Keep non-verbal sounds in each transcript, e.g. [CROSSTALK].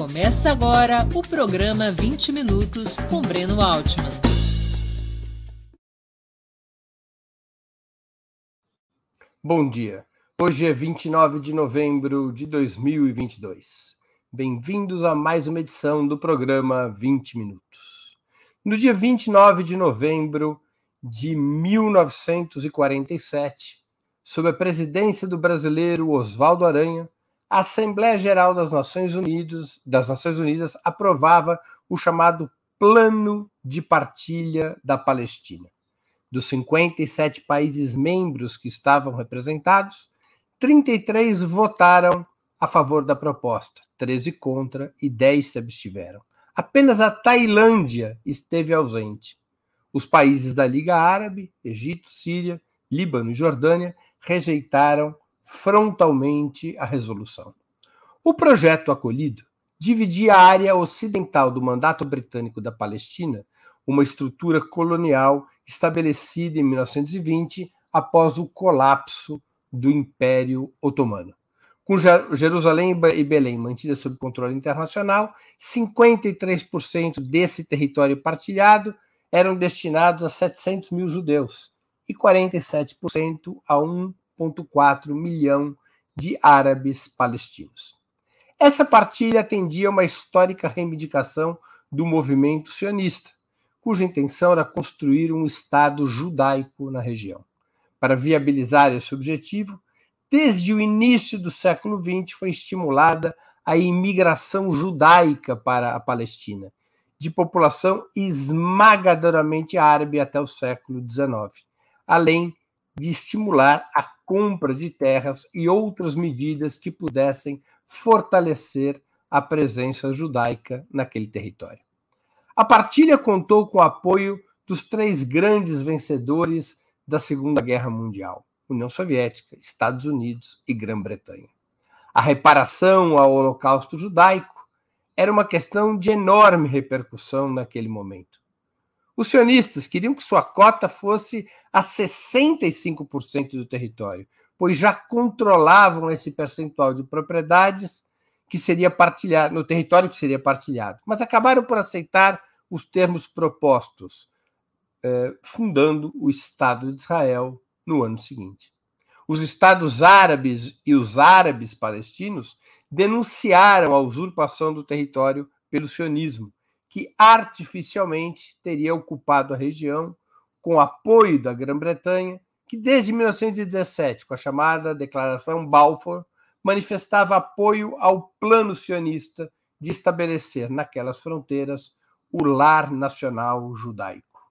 Começa agora o programa 20 Minutos com Breno Altman. Bom dia. Hoje é 29 de novembro de 2022. Bem-vindos a mais uma edição do programa 20 Minutos. No dia 29 de novembro de 1947, sob a presidência do brasileiro Oswaldo Aranha, a Assembleia Geral das Nações Unidas, das Nações Unidas aprovava o chamado Plano de Partilha da Palestina. Dos 57 países membros que estavam representados, 33 votaram a favor da proposta, 13 contra e 10 se abstiveram. Apenas a Tailândia esteve ausente. Os países da Liga Árabe, Egito, Síria, Líbano e Jordânia rejeitaram frontalmente a resolução. O projeto acolhido dividia a área ocidental do mandato britânico da Palestina, uma estrutura colonial estabelecida em 1920 após o colapso do Império Otomano. Com Jerusalém e Belém mantidas sob controle internacional, 53% desse território partilhado eram destinados a 700 mil judeus e 47% a um 1,4 milhão de árabes palestinos. Essa partilha atendia uma histórica reivindicação do movimento sionista, cuja intenção era construir um Estado judaico na região. Para viabilizar esse objetivo, desde o início do século XX foi estimulada a imigração judaica para a Palestina, de população esmagadoramente árabe até o século XIX, além de estimular a compra de terras e outras medidas que pudessem fortalecer a presença judaica naquele território. A partilha contou com o apoio dos três grandes vencedores da Segunda Guerra Mundial: União Soviética, Estados Unidos e Grã-Bretanha. A reparação ao Holocausto judaico era uma questão de enorme repercussão naquele momento. Os sionistas queriam que sua cota fosse a 65% do território, pois já controlavam esse percentual de propriedades que seria partilhado no território que seria partilhado, mas acabaram por aceitar os termos propostos, eh, fundando o Estado de Israel no ano seguinte. Os estados árabes e os árabes palestinos denunciaram a usurpação do território pelo sionismo que artificialmente teria ocupado a região com apoio da Grã-Bretanha, que desde 1917, com a chamada Declaração Balfour, manifestava apoio ao plano sionista de estabelecer naquelas fronteiras o lar nacional judaico.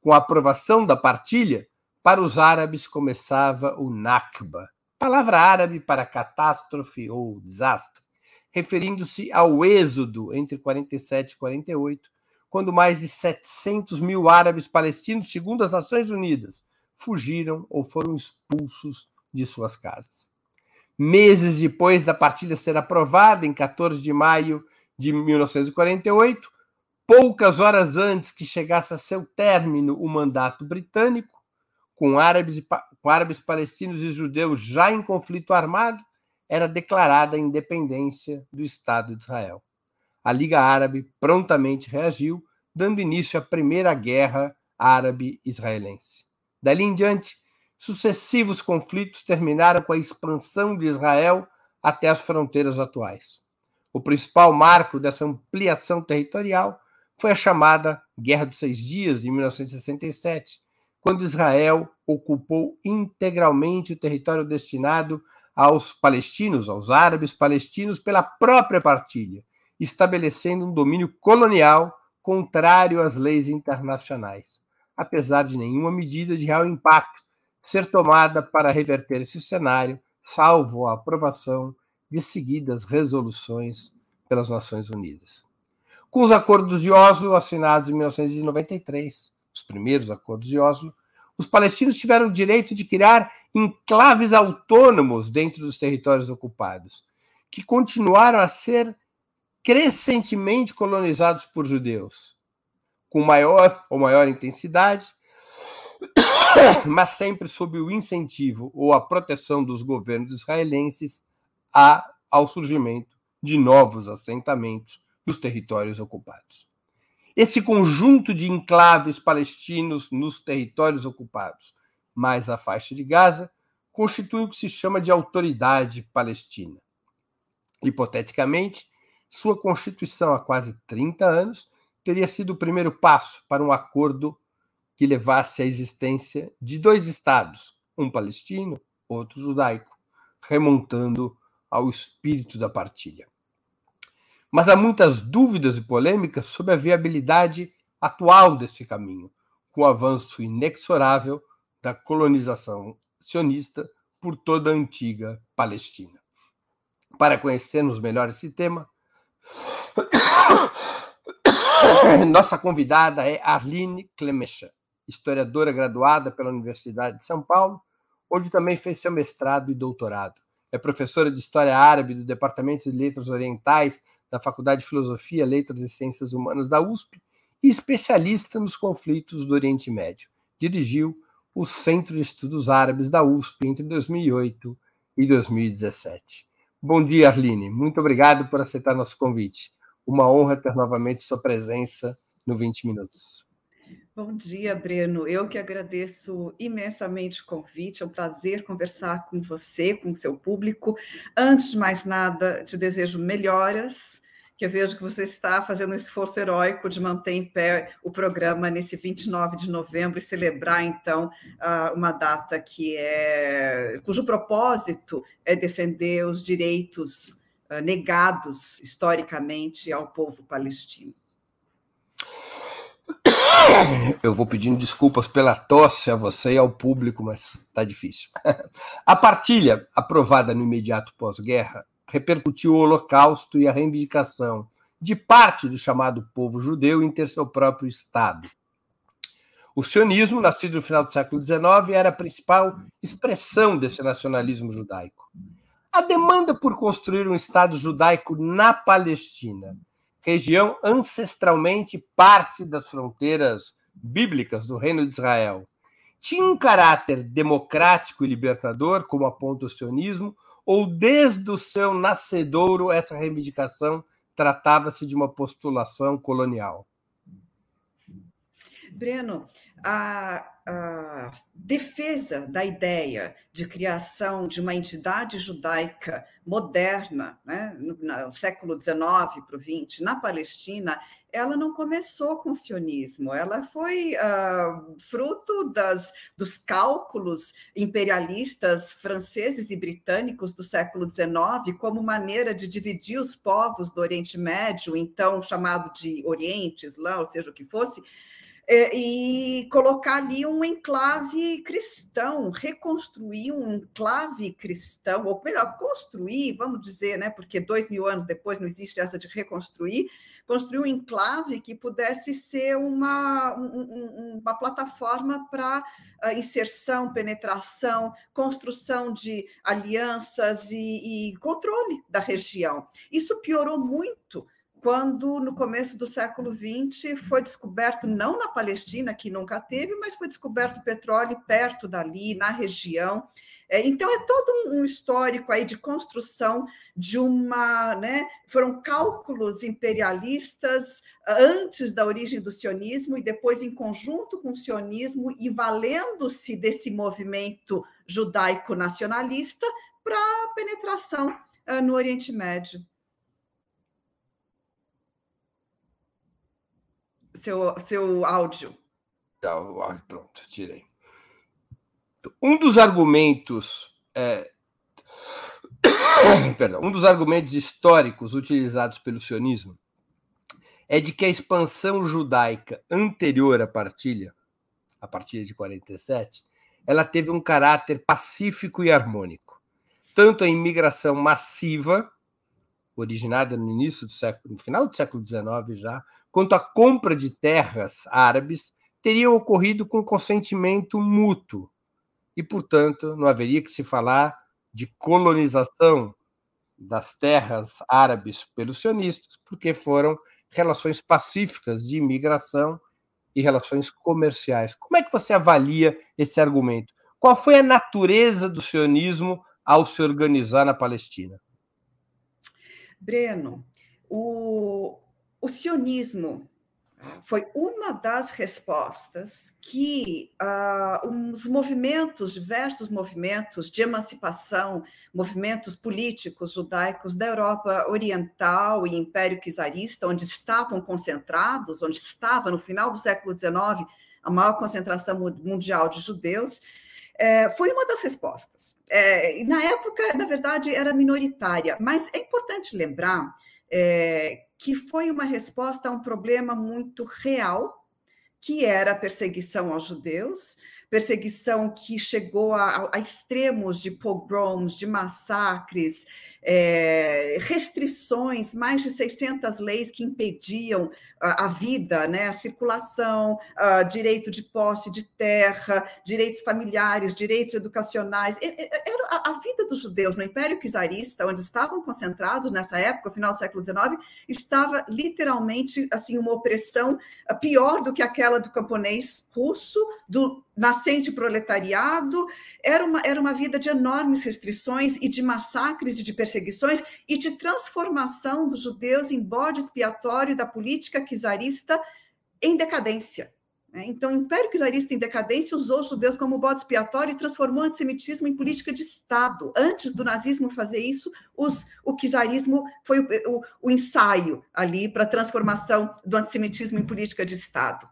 Com a aprovação da partilha, para os árabes começava o Nakba, palavra árabe para catástrofe ou desastre referindo-se ao êxodo entre 47 e 48, quando mais de 700 mil árabes palestinos, segundo as Nações Unidas, fugiram ou foram expulsos de suas casas. Meses depois da partilha ser aprovada, em 14 de maio de 1948, poucas horas antes que chegasse a seu término o mandato britânico, com árabes, com árabes palestinos e judeus já em conflito armado, era declarada a independência do Estado de Israel. A Liga Árabe prontamente reagiu, dando início à Primeira Guerra Árabe-Israelense. Dali em diante, sucessivos conflitos terminaram com a expansão de Israel até as fronteiras atuais. O principal marco dessa ampliação territorial foi a chamada Guerra dos Seis Dias, de 1967, quando Israel ocupou integralmente o território destinado aos palestinos, aos árabes palestinos, pela própria partilha, estabelecendo um domínio colonial contrário às leis internacionais, apesar de nenhuma medida de real impacto ser tomada para reverter esse cenário, salvo a aprovação de seguidas resoluções pelas Nações Unidas. Com os acordos de Oslo assinados em 1993, os primeiros acordos de Oslo, os palestinos tiveram o direito de criar enclaves autônomos dentro dos territórios ocupados, que continuaram a ser crescentemente colonizados por judeus, com maior ou maior intensidade, [COUGHS] mas sempre sob o incentivo ou a proteção dos governos israelenses a, ao surgimento de novos assentamentos nos territórios ocupados. Esse conjunto de enclaves palestinos nos territórios ocupados, mais a faixa de Gaza, constitui o que se chama de Autoridade Palestina. Hipoteticamente, sua constituição há quase 30 anos teria sido o primeiro passo para um acordo que levasse à existência de dois estados, um palestino, outro judaico, remontando ao espírito da partilha. Mas há muitas dúvidas e polêmicas sobre a viabilidade atual desse caminho, com o avanço inexorável da colonização sionista por toda a antiga Palestina. Para conhecermos melhor esse tema, [COUGHS] nossa convidada é Arline Clemecha, historiadora graduada pela Universidade de São Paulo, onde também fez seu mestrado e doutorado. É professora de História Árabe do Departamento de Letras Orientais da Faculdade de Filosofia, Letras e Ciências Humanas da USP e especialista nos conflitos do Oriente Médio. Dirigiu o Centro de Estudos Árabes da USP entre 2008 e 2017. Bom dia, Arline. Muito obrigado por aceitar nosso convite. Uma honra ter novamente sua presença no 20 Minutos. Bom dia, Breno. Eu que agradeço imensamente o convite. É um prazer conversar com você, com o seu público. Antes de mais nada, te desejo melhoras que eu vejo que você está fazendo um esforço heróico de manter em pé o programa nesse 29 de novembro e celebrar, então, uma data que é cujo propósito é defender os direitos ah, negados historicamente ao povo palestino. Eu vou pedindo desculpas pela tosse a você e ao público, mas está difícil. [LAUGHS] A partilha, aprovada no imediato pós-guerra, repercutiu o Holocausto e a reivindicação de parte do chamado povo judeu em ter seu próprio Estado. O sionismo, nascido no final do século XIX, era a principal expressão desse nacionalismo judaico. A demanda por construir um Estado judaico na Palestina, região ancestralmente parte das fronteiras bíblicas do Reino de Israel, tinha um caráter democrático e libertador, como aponta o sionismo, ou desde o seu nascedouro essa reivindicação tratava-se de uma postulação colonial? Breno, a, a, defesa da ideia de criação de uma entidade judaica moderna, né, no, no século XIX para o XX, na Palestina, ela não começou com o sionismo, ela foi uh, fruto das, dos cálculos imperialistas franceses e britânicos do século XIX como maneira de dividir os povos do Oriente Médio, então chamado de Oriente, Islã, ou seja o que fosse, é, e colocar ali um enclave cristão, reconstruir um enclave cristão, ou melhor, construir, vamos dizer, né, porque dois mil anos depois não existe essa de reconstruir, construir um enclave que pudesse ser uma, um, uma plataforma para uh, inserção, penetração, construção de alianças e, e controle da região. Isso piorou muito quando no começo do século XX foi descoberto, não na Palestina, que nunca teve, mas foi descoberto petróleo perto dali, na região. É, então é todo um histórico aí de construção de uma, né, foram cálculos imperialistas ah, antes da origem do sionismo e depois em conjunto com o sionismo e valendo-se desse movimento judaico nacionalista para penetração uh, no Oriente Médio. seu, seu áudio. Tá, pronto, tirei. Um dos argumentos. É... [COUGHS] Perdão, um dos argumentos históricos utilizados pelo sionismo é de que a expansão judaica anterior à partilha, a partir de 47, ela teve um caráter pacífico e harmônico. Tanto a imigração massiva originada no início do século, no final do século XIX já, quanto a compra de terras árabes teriam ocorrido com consentimento mútuo e, portanto, não haveria que se falar de colonização das terras árabes pelos sionistas, porque foram relações pacíficas de imigração e relações comerciais. Como é que você avalia esse argumento? Qual foi a natureza do sionismo ao se organizar na Palestina? Breno, o, o sionismo foi uma das respostas que uh, os movimentos, diversos movimentos de emancipação, movimentos políticos judaicos da Europa Oriental e Império Czarista, onde estavam concentrados, onde estava no final do século XIX a maior concentração mundial de judeus, é, foi uma das respostas. É, na época, na verdade, era minoritária, mas é importante lembrar é, que foi uma resposta a um problema muito real, que era a perseguição aos judeus, perseguição que chegou a, a extremos de pogroms, de massacres, é, restrições, mais de 600 leis que impediam a, a vida, né, a circulação, a direito de posse de terra, direitos familiares, direitos educacionais. Era a, vida dos judeus no Império Czarista, onde estavam concentrados nessa época, final do século XIX, estava literalmente assim uma opressão pior do que aquela do camponês russo, do nascente proletariado, era uma, era uma vida de enormes restrições e de massacres e de perseguições e de transformação dos judeus em bode expiatório da política czarista em decadência. Né? Então, o Império Czarista em decadência usou os judeus como bode expiatório e transformou o antissemitismo em política de Estado. Antes do nazismo fazer isso, os, o czarismo foi o, o, o ensaio ali para a transformação do antissemitismo em política de Estado.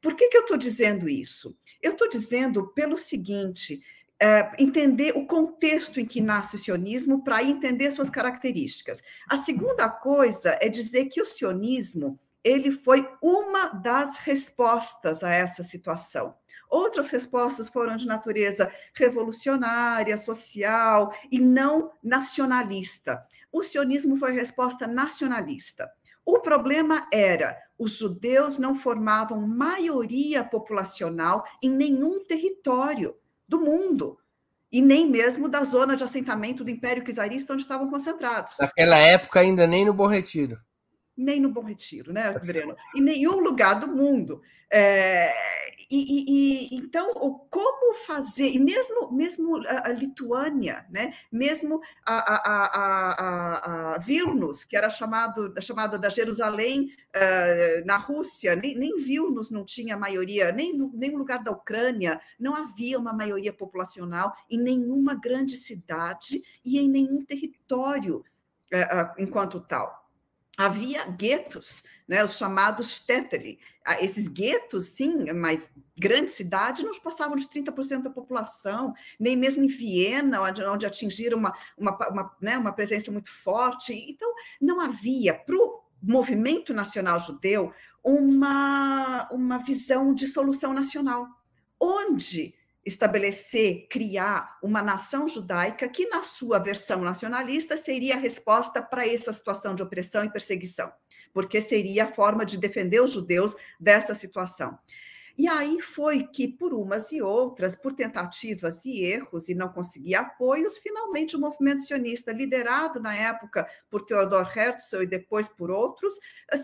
Por que, que eu estou dizendo isso? Eu estou dizendo pelo seguinte: é, entender o contexto em que nasce o sionismo para entender suas características. A segunda coisa é dizer que o sionismo ele foi uma das respostas a essa situação. Outras respostas foram de natureza revolucionária, social e não nacionalista. O sionismo foi resposta nacionalista. O problema era os judeus não formavam maioria populacional em nenhum território do mundo, e nem mesmo da zona de assentamento do Império Czarista onde estavam concentrados. Naquela época ainda nem no Bom Retiro. Nem no Bom Retiro, né, Breno? Em nenhum lugar do mundo. É, e, e, então, como fazer, e mesmo, mesmo a, Lituânia, né? mesmo a, a, a, a, Vilnius, que era chamado, chamada da Jerusalém uh, na Rússia, nem, nem Vilnius não tinha maioria, nem nenhum lugar da Ucrânia não havia uma maioria populacional em nenhuma grande cidade e em nenhum território uh, uh, enquanto tal havia guetos, né, os chamados teteli. Ah, esses guetos, sim, mas grande cidade, não passavam de 30% da população, nem mesmo em Viena, onde, onde atingiram uma, uma, uma, né, uma presença muito forte. Então, não havia, para o movimento nacional judeu, uma, uma visão de solução nacional, onde estabelecer, criar uma nação judaica que, na sua versão nacionalista, seria a resposta para essa situação de opressão e perseguição, porque seria a forma de defender os judeus dessa situação. E aí foi que, por umas e outras, por tentativas e erros, e não conseguia apoios, finalmente o movimento sionista, liderado na época por Theodor Herzl e depois por outros,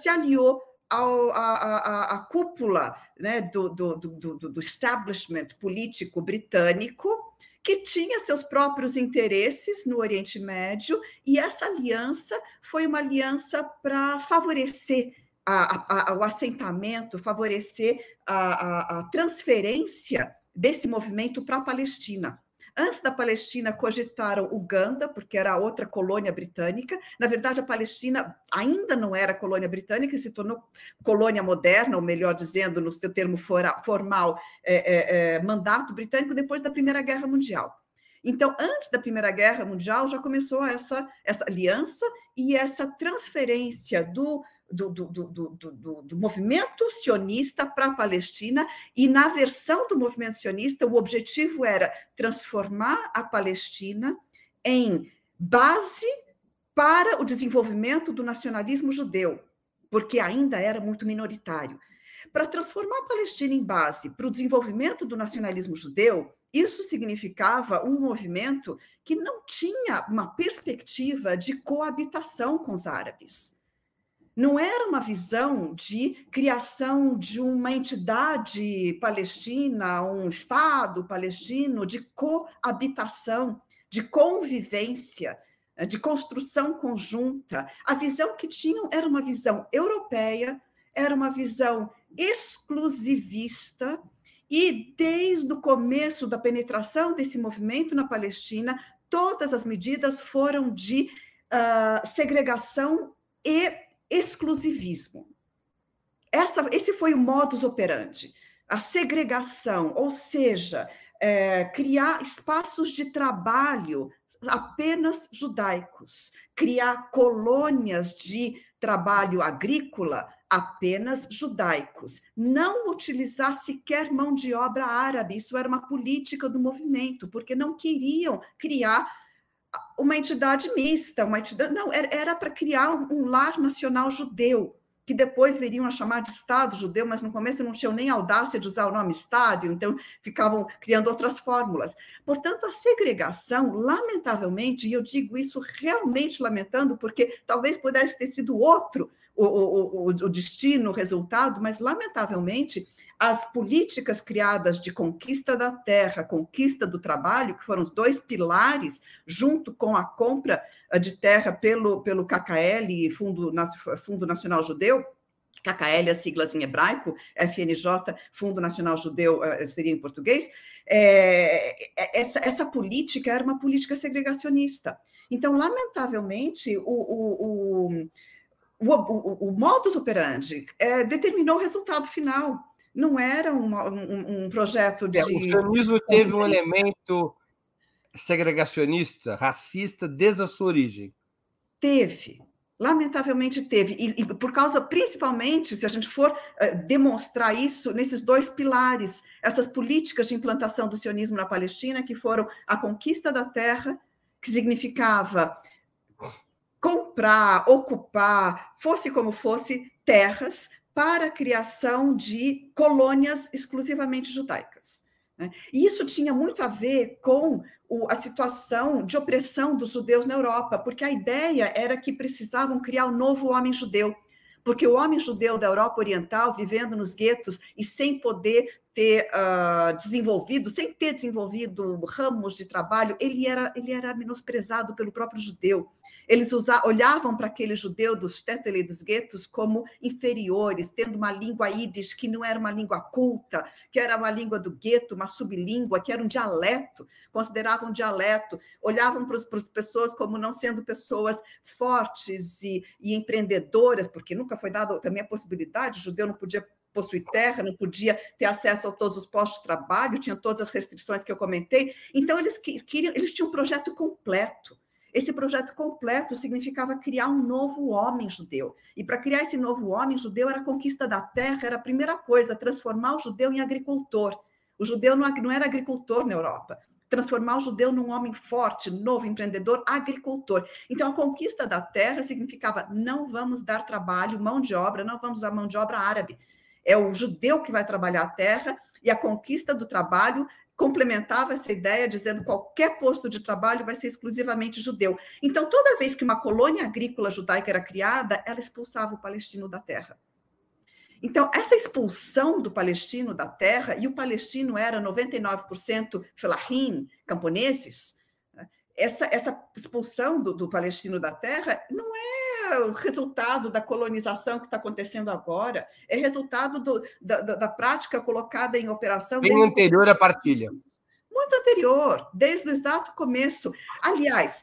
se aliou ao, a, a, a, cúpula né, do, do, do, do establishment político britânico, que tinha seus próprios interesses no Oriente Médio, e essa aliança foi uma aliança para favorecer a, a, o assentamento, favorecer a, a transferência desse movimento para a Palestina. Antes da Palestina, cogitaram Uganda, porque era outra colônia britânica. Na verdade, a Palestina ainda não era colônia britânica, se tornou colônia moderna, ou melhor dizendo, no seu termo formal, é, é, é, mandato britânico, depois da Primeira Guerra Mundial. Então, antes da Primeira Guerra Mundial, já começou essa, essa aliança e essa transferência do, do, do, do, do, movimento sionista para a Palestina, e na versão do movimento sionista, o objetivo era transformar a Palestina em base para o desenvolvimento do nacionalismo judeu, porque ainda era muito minoritário. Para transformar a Palestina em base para o desenvolvimento do nacionalismo judeu, isso significava um movimento que não tinha uma perspectiva de coabitação com os árabes não era uma visão de criação de uma entidade palestina, um Estado palestino, de coabitação, de convivência eh, de construção conjunta. A visão que tinham era uma visão europeia, era uma visão exclusivista, e desde o começo da penetração desse movimento na Palestina, todas as medidas foram de uh, segregação e exclusivismo. Essa, esse foi o modus operandi. A segregação, ou seja, é, criar espaços de trabalho apenas judaicos, criar colônias de trabalho agrícola apenas judaicos, não utilizar sequer mão de obra árabe, isso era uma política do movimento, porque não queriam criar uma entidade mista, uma entidade, não, era para criar um lar nacional judeu, que depois viriam a chamar de Estado judeu, mas no começo não tinham nem audácia de usar o nome Estado, então ficavam criando outras fórmulas. Portanto, a segregação, lamentavelmente, e eu digo isso realmente lamentando, porque talvez pudesse ter sido outro o, o, o, destino, o resultado, mas, lamentavelmente, as políticas criadas de conquista da terra, conquista do trabalho, que foram os dois pilares, junto com a compra eh, de terra pelo, pelo KKL, Fundo, Fundo Nacional Judeu, KKL, as siglas em hebraico, FNJ, Fundo Nacional Judeu, eh, seria em português, é, essa, essa política era uma política segregacionista. Então, lamentavelmente, o o, o, o modus operandi é, determinou o resultado final. Não era um, um, um projeto de. É, o sionismo teve um elemento segregacionista, racista, desde a sua origem. Teve. Lamentavelmente teve, e, e, por causa, principalmente, se a gente for uh, demonstrar isso nesses dois pilares, essas políticas de implantação do sionismo na Palestina, que foram a conquista da terra, que significava comprar, ocupar, fosse como fosse, terras para a criação de colônias exclusivamente judaicas. Né? E isso tinha muito a ver com a situação de opressão dos judeus na Europa, porque a ideia era que precisavam criar um novo homem judeu, porque o homem judeu da Europa Oriental, vivendo nos guetos e sem poder ter uh, desenvolvido, sem ter desenvolvido ramos de trabalho, ele era, ele era menosprezado pelo próprio judeu. Eles olhavam para aquele judeu dos Tetele dos guetos como inferiores, tendo uma língua ídis que não era uma língua culta, que era uma língua do gueto, uma sublíngua, que era um dialeto, consideravam um dialeto, olhavam para as pessoas como não sendo pessoas fortes e, e empreendedoras, porque nunca foi dada também a possibilidade, o judeu não podia possuir terra, não podia ter acesso a todos os postos de trabalho, tinha todas as restrições que eu comentei. Então, eles queriam, eles tinham um projeto completo. Esse projeto completo significava criar um novo homem judeu. E para criar esse novo homem judeu, era a conquista da terra, era a primeira coisa, transformar o judeu em agricultor. O judeu não era agricultor na Europa. Transformar o judeu num homem forte, novo, empreendedor, agricultor. Então, a conquista da terra significava não vamos dar trabalho, mão de obra, não vamos dar mão de obra árabe. É o judeu que vai trabalhar a terra e a conquista do trabalho complementava essa ideia dizendo que qualquer posto de trabalho vai ser exclusivamente judeu. Então, toda vez que uma colônia agrícola judaica era criada, ela expulsava o palestino da terra. Então, essa expulsão do palestino da terra, e o palestino era 99% felahim, camponeses, né, essa, essa expulsão do, do palestino da terra não é o resultado da colonização que está acontecendo agora, é resultado do, da, da, prática colocada em operação. Bem anterior à partilha. Muito anterior, desde o exato começo. Aliás,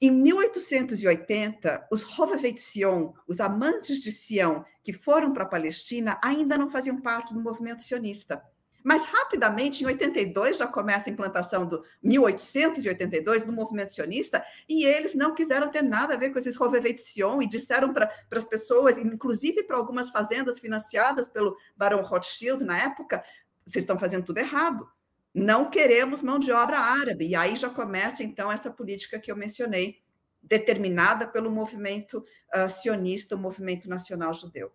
em 1880, os Hovevei Sion, os amantes de Sião que foram para a Palestina, ainda não faziam parte do movimento sionista. Mas rapidamente, em 82, já começa a implantação do 1882 do movimento sionista, e eles não quiseram ter nada a ver com esses Rovevei de Sion e disseram para as pessoas, inclusive para algumas fazendas financiadas pelo Barão Rothschild na época, vocês estão fazendo tudo errado. Não queremos mão de obra árabe. E aí já começa, então, essa política que eu mencionei, determinada pelo movimento uh, sionista, o movimento nacional judeu.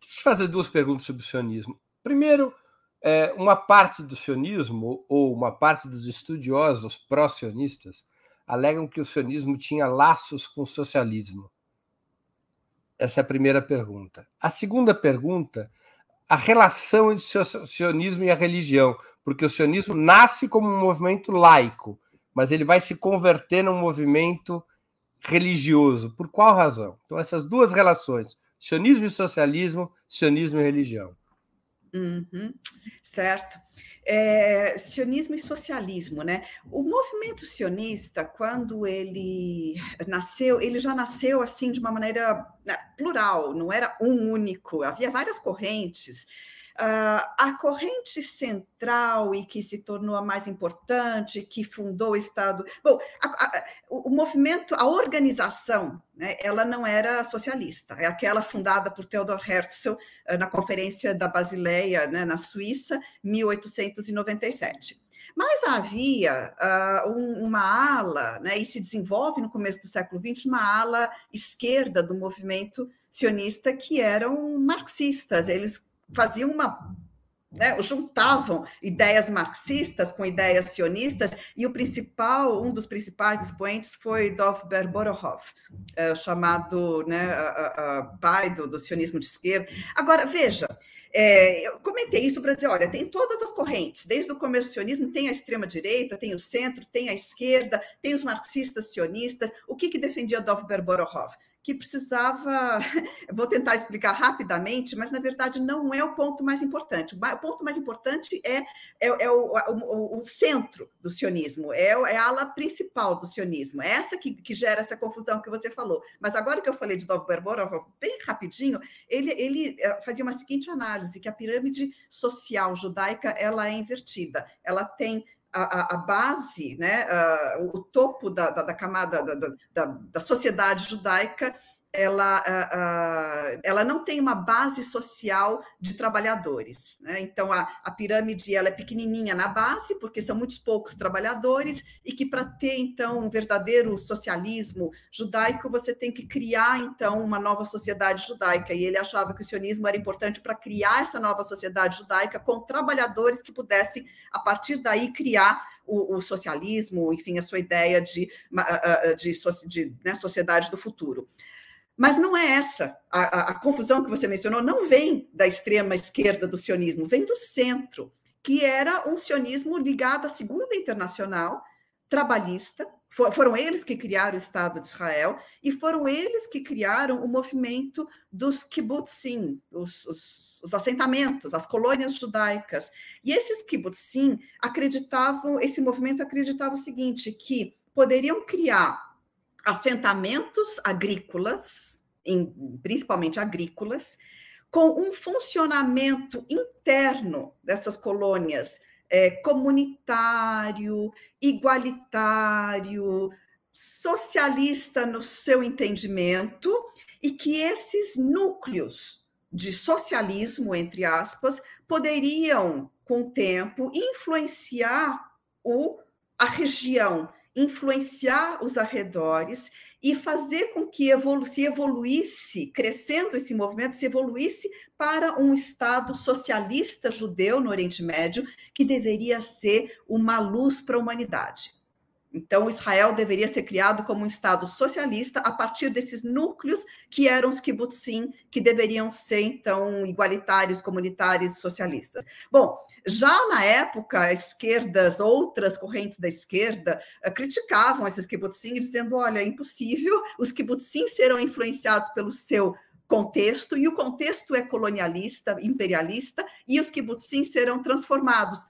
Deixa eu fazer duas perguntas sobre o sionismo. Primeiro, é, uma parte do sionismo, ou uma parte dos estudiosos pró-sionistas, alegam que o sionismo tinha laços com o socialismo. Essa é a primeira pergunta. A segunda pergunta, a relação entre o sionismo e a religião, porque o sionismo nasce como um movimento laico, mas ele vai se converter num movimento religioso. Por qual razão? Então, essas duas relações, sionismo e socialismo, sionismo e religião. Uhum, certo. É, sionismo e socialismo, né? O movimento sionista, quando ele nasceu, ele já nasceu assim de uma maneira né, plural, não era um único, havia várias correntes. Uh, a corrente central e que se tornou a mais importante, que fundou o Estado. Bom, a, a, o movimento, a organização, né, ela não era socialista, é aquela fundada por Theodor Herzl uh, na Conferência da Basileia, né, na Suíça, 1897. Mas havia uh, um, uma ala, né, e se desenvolve no começo do século XX, uma ala esquerda do movimento sionista que eram marxistas. Eles faziam uma né, juntavam ideias marxistas com ideias sionistas, e o principal, um dos principais expoentes foi Dovber Borohov, é, chamado né, a, a, pai do, do, sionismo de esquerda. Agora, veja, é, eu comentei isso para dizer, olha, tem todas as correntes, desde o sionismo, tem a extrema-direita, tem o centro, tem a esquerda, tem os marxistas sionistas. O que, que defendia Dovber Borohov? Que precisava. [LAUGHS] Vou tentar explicar rapidamente, mas na verdade não é o ponto mais importante. O ponto mais importante é, é, é o, o, o, centro do sionismo, é, é, a ala principal do sionismo. É essa que, que gera essa confusão que você falou. Mas agora que eu falei de Dov Berborov, bem rapidinho, ele, ele eh, fazia uma seguinte análise: que a pirâmide social judaica ela é invertida. Ela tem a, a, base, né, o topo da, da, da camada da, da, da, sociedade judaica ela, ela não tem uma base social de trabalhadores. Né? Então, a, a pirâmide ela é pequenininha na base, porque são muitos poucos trabalhadores, e que para ter, então, um verdadeiro socialismo judaico, você tem que criar, então, uma nova sociedade judaica. E ele achava que o sionismo era importante para criar essa nova sociedade judaica com trabalhadores que pudessem, a partir daí, criar o, o, socialismo, enfim, a sua ideia de, de, de, de né, sociedade do futuro. Mas não é essa. A, a, a, confusão que você mencionou não vem da extrema esquerda do sionismo, vem do centro, que era um sionismo ligado à Segunda Internacional trabalhista. For, foram eles que criaram o Estado de Israel e foram eles que criaram o movimento dos kibbutzim, os, os, os assentamentos, as colônias judaicas. E esses kibbutzim acreditavam, esse movimento acreditava o seguinte, que poderiam criar assentamentos agrícolas, em, principalmente agrícolas, com um funcionamento interno dessas colônias é, comunitário, igualitário, socialista no seu entendimento, e que esses núcleos de socialismo, entre aspas, poderiam, com o tempo, influenciar o, a região influenciar os arredores e fazer com que evolu se evoluísse, crescendo esse movimento, se evoluísse para um Estado socialista judeu no Oriente Médio, que deveria ser uma luz para a humanidade. Então, Israel deveria ser criado como um Estado socialista a partir desses núcleos que eram os kibbutzim, que deveriam ser, então, igualitários, comunitários socialistas. Bom, já na época, esquerdas, outras correntes da esquerda, eh, criticavam esses kibbutzim, dizendo, olha, é impossível, os kibbutzim serão influenciados pelo seu contexto, e o contexto é colonialista, imperialista, e os kibbutzim serão transformados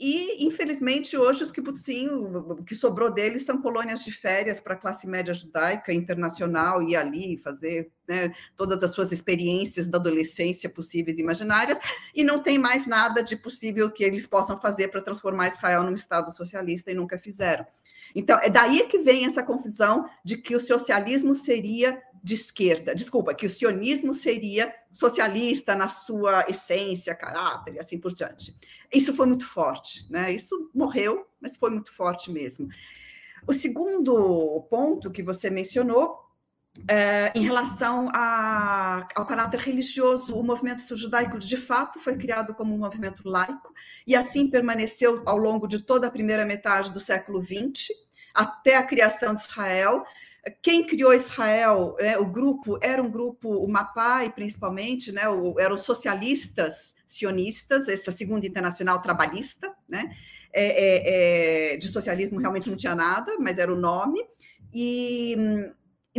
e, infelizmente, hoje os kibbutzim, o que sobrou deles são colônias de férias para a classe média judaica internacional ir ali fazer né, todas as suas experiências da adolescência possíveis e imaginárias, e não tem mais nada de possível que eles possam fazer para transformar Israel num Estado socialista e nunca fizeram. Então, é daí que vem essa confusão de que o socialismo seria de esquerda, desculpa, que o sionismo seria socialista na sua essência, caráter e assim por diante. Isso foi muito forte, né? Isso morreu, mas foi muito forte mesmo. O segundo ponto que você mencionou é, em relação a, ao caráter religioso, o movimento judaico de fato foi criado como um movimento laico e assim permaneceu ao longo de toda a primeira metade do século XX, até a criação de Israel. Quem criou Israel, né, o grupo, era um grupo, o Mapai principalmente, né, o, eram socialistas sionistas, essa segunda internacional trabalhista, né, é, é, é, de socialismo realmente não tinha nada, mas era o nome, e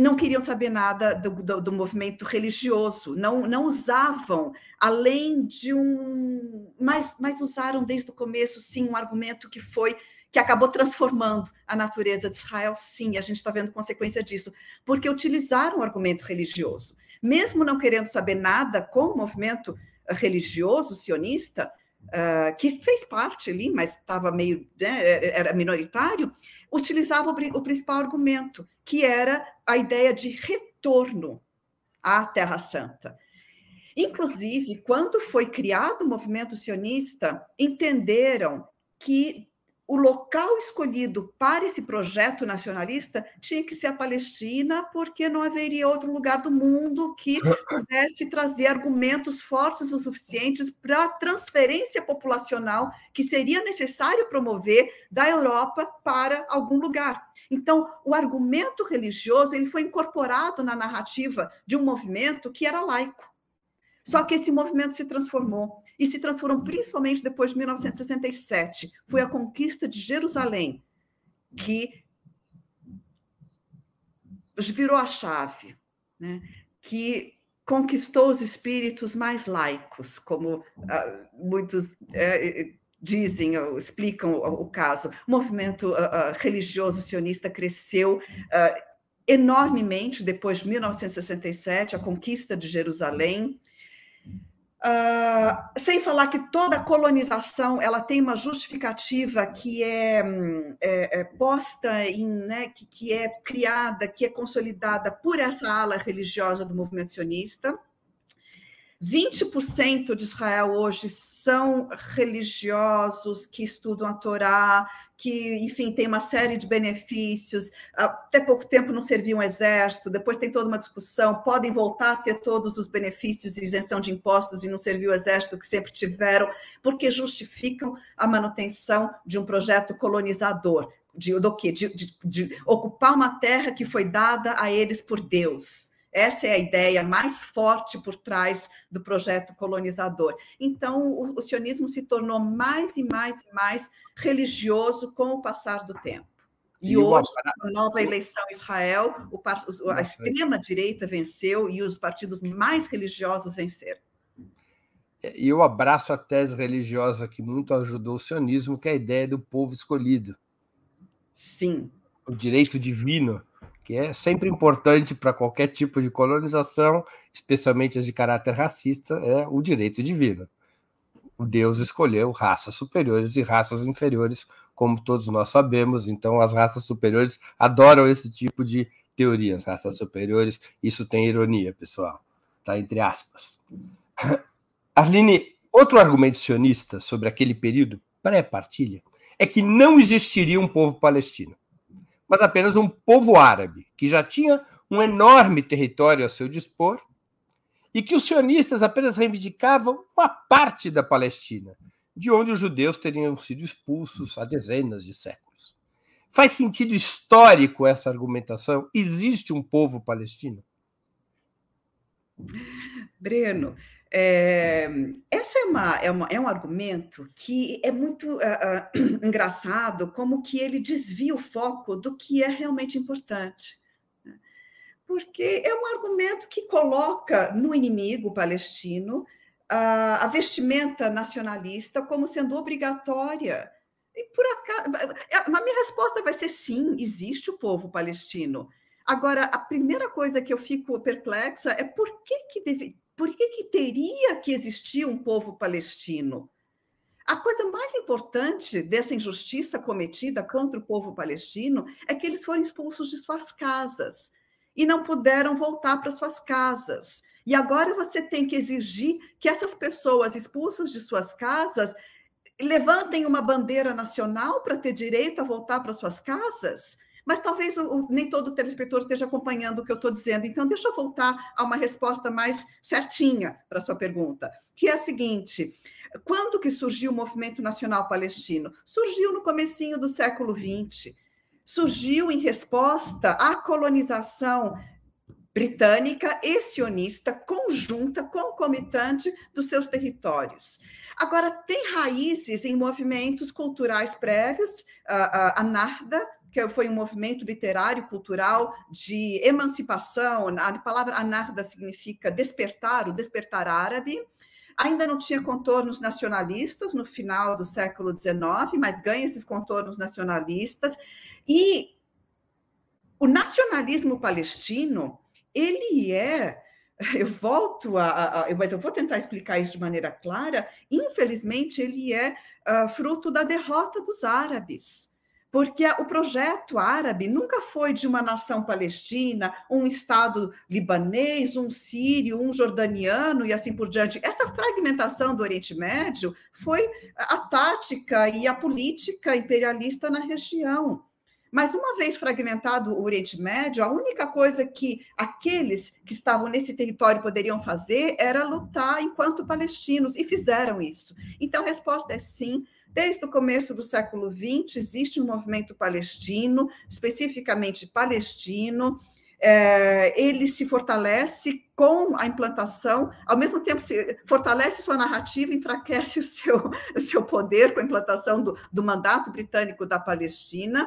não queriam saber nada do, do, do, movimento religioso, não, não usavam, além de um. Mas, mas usaram desde o começo, sim, um argumento que foi. Que acabou transformando a natureza de Israel, sim, a gente está vendo consequência disso, porque utilizaram o argumento religioso. Mesmo não querendo saber nada com o movimento religioso sionista, uh, que fez parte ali, mas estava meio, né, era minoritário, utilizava o, o principal argumento, que era a ideia de retorno à Terra Santa. Inclusive, quando foi criado o movimento sionista, entenderam que o local escolhido para esse projeto nacionalista tinha que ser a Palestina, porque não haveria outro lugar do mundo que pudesse trazer argumentos fortes o suficientes para a transferência populacional que seria necessário promover da Europa para algum lugar. Então, o argumento religioso ele foi incorporado na narrativa de um movimento que era laico. Só que esse movimento se transformou e se transformou principalmente depois de 1967. Foi a conquista de Jerusalém que virou a chave, né? que conquistou os espíritos mais laicos, como uh, muitos uh, dizem, explicam o, o, caso. O movimento uh, religioso sionista cresceu enormemente depois de 1967, a conquista de Jerusalém, Uh, sem falar que toda colonização ela tem uma justificativa que é, é, é posta em, né, que, que, é criada, que é consolidada por essa ala religiosa do movimento sionista. 20% de Israel hoje são religiosos que estudam a Torá, que, enfim, tem uma série de benefícios. Até pouco tempo não serviam um exército, depois tem toda uma discussão, podem voltar a ter todos os benefícios e isenção de impostos e não servir o exército que sempre tiveram, porque justificam a manutenção de um projeto colonizador. De, do quê? De, de, de ocupar uma terra que foi dada a eles por Deus essa é a ideia mais forte por trás do projeto colonizador. Então, o, o sionismo se tornou mais e mais e mais religioso com o passar do tempo. E, e hoje, com a nova eleição em Israel, a extrema-direita venceu e os partidos mais religiosos venceram. E eu abraço a tese religiosa que muito ajudou o sionismo, que é a ideia do povo escolhido. Sim. O direito divino que é sempre importante para qualquer tipo de colonização, especialmente as de caráter racista, é o direito divino. O Deus escolheu raças superiores e raças inferiores, como todos nós sabemos, então as raças superiores adoram esse tipo de teorias, raças superiores, isso tem ironia, pessoal, tá entre aspas. [COUGHS] Arline, outro argumento sionista sobre aquele período pré-partilha é que não existiria um povo palestino mas apenas um povo árabe, que já tinha um enorme território a seu dispor e que os sionistas apenas reivindicavam uma parte da Palestina, de onde os judeus teriam sido expulsos há dezenas de séculos. Faz sentido histórico essa argumentação? Existe um povo palestino? Breno, é, essa é, uma, é, uma, é um argumento que é muito uh, uh, [CLEARS THROAT] engraçado, como que ele desvia o foco do que é realmente importante. Né? Porque é um argumento que coloca no inimigo palestino uh, a vestimenta nacionalista como sendo obrigatória. E por acaso, a minha resposta vai ser sim, existe o povo palestino. Agora, a primeira coisa que eu fico perplexa é por que, que deve, por que, que teria que existir um povo palestino? A coisa mais importante dessa injustiça cometida contra o povo palestino é que eles foram expulsos de suas casas e não puderam voltar para suas casas. E agora você tem que exigir que essas pessoas expulsas de suas casas levantem uma bandeira nacional para ter direito a voltar para suas casas? Mas talvez o, nem todo telespectador esteja acompanhando o que eu estou dizendo. Então, deixa eu voltar a uma resposta mais certinha para a sua pergunta, que é a seguinte: quando que surgiu o movimento nacional palestino? Surgiu no comecinho do século XX. Surgiu em resposta à colonização britânica e sionista conjunta, concomitante dos seus territórios. Agora, tem raízes em movimentos culturais prévios, a, a, a Narda, que foi um movimento literário, cultural de emancipação. A palavra anarda significa despertar, o despertar árabe. Ainda não tinha contornos nacionalistas no final do século XIX, mas ganha esses contornos nacionalistas. E o nacionalismo palestino, ele é eu volto a, a, mas eu vou tentar explicar isso de maneira clara. Infelizmente, ele é uh, fruto da derrota dos árabes porque o projeto árabe nunca foi de uma nação palestina, um Estado libanês, um sírio, um jordaniano e assim por diante. Essa fragmentação do Oriente Médio foi a tática e a política imperialista na região. Mas uma vez fragmentado o Oriente Médio, a única coisa que aqueles que estavam nesse território poderiam fazer era lutar enquanto palestinos, e fizeram isso. Então, a resposta é sim Desde o começo do século XX, existe um movimento palestino, especificamente palestino, é, ele se fortalece com a implantação, ao mesmo tempo se fortalece sua narrativa, enfraquece o seu, [LAUGHS] o seu poder com a implantação do, do mandato britânico da Palestina.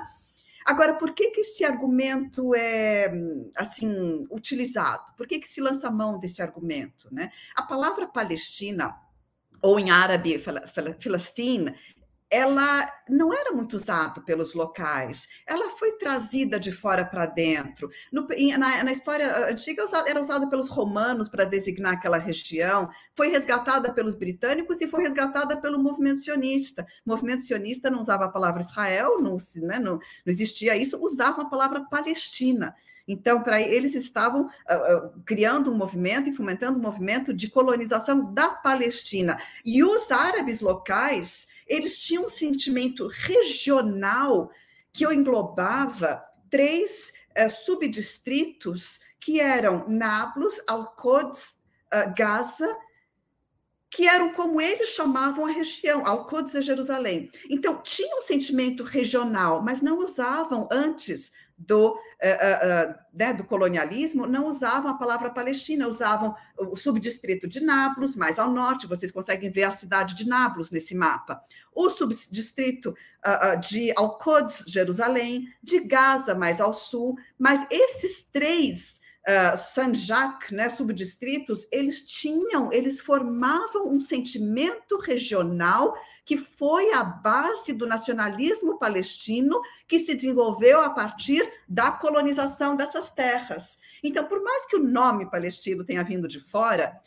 Agora, por que, que esse argumento é assim utilizado? Por que, que se lança mão desse argumento? Né? A palavra Palestina, ou em árabe, Filastin, ela não era muito usada pelos locais, ela foi trazida de fora para dentro. No, na, na, história antiga, era usada pelos romanos para designar aquela região, foi resgatada pelos britânicos e foi resgatada pelo movimento sionista. O movimento sionista não usava a palavra Israel, não, né, não, não existia isso, usava a palavra Palestina. Então, para eles estavam uh, uh, criando um movimento e fomentando um movimento de colonização da Palestina. E os árabes locais eles tinham um sentimento regional que englobava três uh, subdistritos que eram Nablus, Al-Quds, uh, Gaza, que eram como eles chamavam a região, Al-Quds e Jerusalém. Então, tinha um sentimento regional, mas não usavam antes do, uh, uh, né, do colonialismo não usavam a palavra Palestina, usavam o subdistrito de Nablus, mais ao norte, vocês conseguem ver a cidade de Nablus nesse mapa. O subdistrito uh, de Al-Quds, Jerusalém, de Gaza, mais ao sul, mas esses três uh, Saint-Jacques, né, subdistritos, eles tinham, eles formavam um sentimento regional que foi a base do nacionalismo palestino que se desenvolveu a partir da colonização dessas terras. Então, por mais que o nome palestino tenha vindo de fora,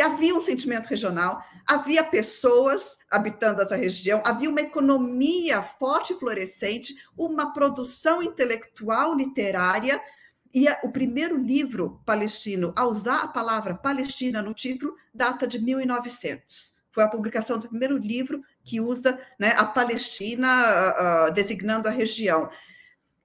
havia um sentimento regional, havia pessoas habitando essa região, havia uma economia forte e florescente, uma produção intelectual literária e o primeiro livro palestino a usar a palavra Palestina no título data de 1900. Foi a publicação do primeiro livro que usa né, a Palestina designando a região.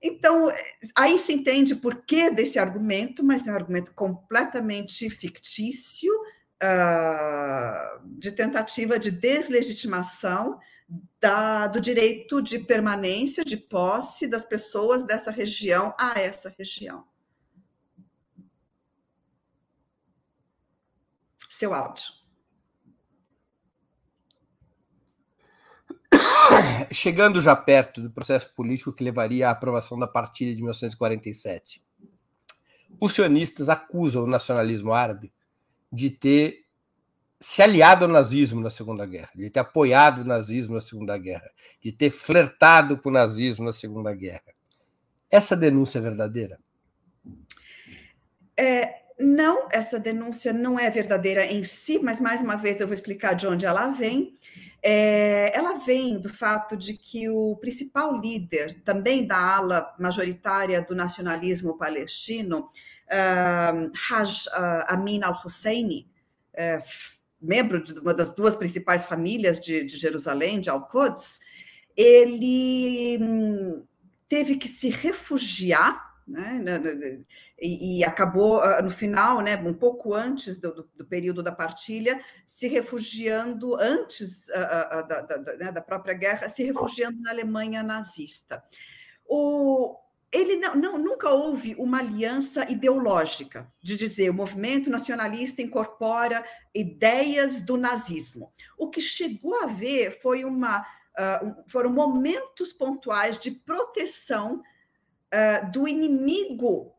Então, aí se entende por que desse argumento, mas é um argumento completamente fictício, uh, de tentativa de deslegitimação da, do direito de permanência, de posse das pessoas dessa região a essa região. Seu áudio. [COUGHS] Chegando já perto do processo político que levaria à aprovação da partilha de 1947, os sionistas acusam o nacionalismo árabe de ter se aliado ao nazismo na Segunda Guerra, de ter apoiado o nazismo na Segunda Guerra, de ter flertado com o nazismo na Segunda Guerra. Essa denúncia é verdadeira? É, não, essa denúncia não é verdadeira em si, mas mais uma vez eu vou explicar de onde ela vem. É, ela vem do fato de que o principal líder, também da ala majoritária do nacionalismo palestino, uh, Haj uh, Amin al-Husseini, uh, membro de uma das duas principais famílias de, de Jerusalém, de Al-Quds, ele hum, teve que se refugiar né? E, e, acabou ah, no final, né, um pouco antes do, do, do período da partilha, se refugiando antes uh, uh, da, da, né, da, própria guerra, se refugiando na Alemanha nazista. O, ele não, não, nunca houve uma aliança ideológica de dizer o movimento nacionalista incorpora ideias do nazismo. O que chegou a haver foi uma uh, foram momentos pontuais de proteção uh, do inimigo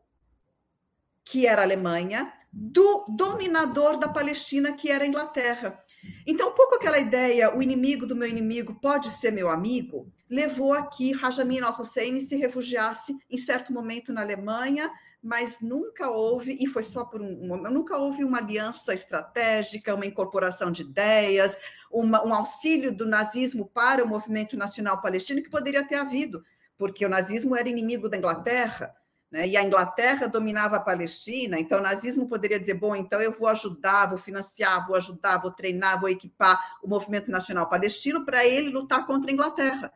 que era a Alemanha, do dominador da Palestina, que era a Inglaterra. Então, um pouco aquela ideia, o inimigo do meu inimigo pode ser meu amigo, levou a que Rajamin al-Hussein se refugiasse em certo momento na Alemanha, mas nunca houve, e foi só por um momento, nunca houve uma aliança estratégica, uma incorporação de ideias, uma, um auxílio do nazismo para o movimento nacional palestino que poderia ter havido, porque o nazismo era inimigo da Inglaterra, né? e a Inglaterra dominava a Palestina, então o nazismo poderia dizer: bom, então eu vou ajudar, vou financiar, vou ajudar, vou treinar, vou equipar o movimento nacional palestino para ele lutar contra a Inglaterra.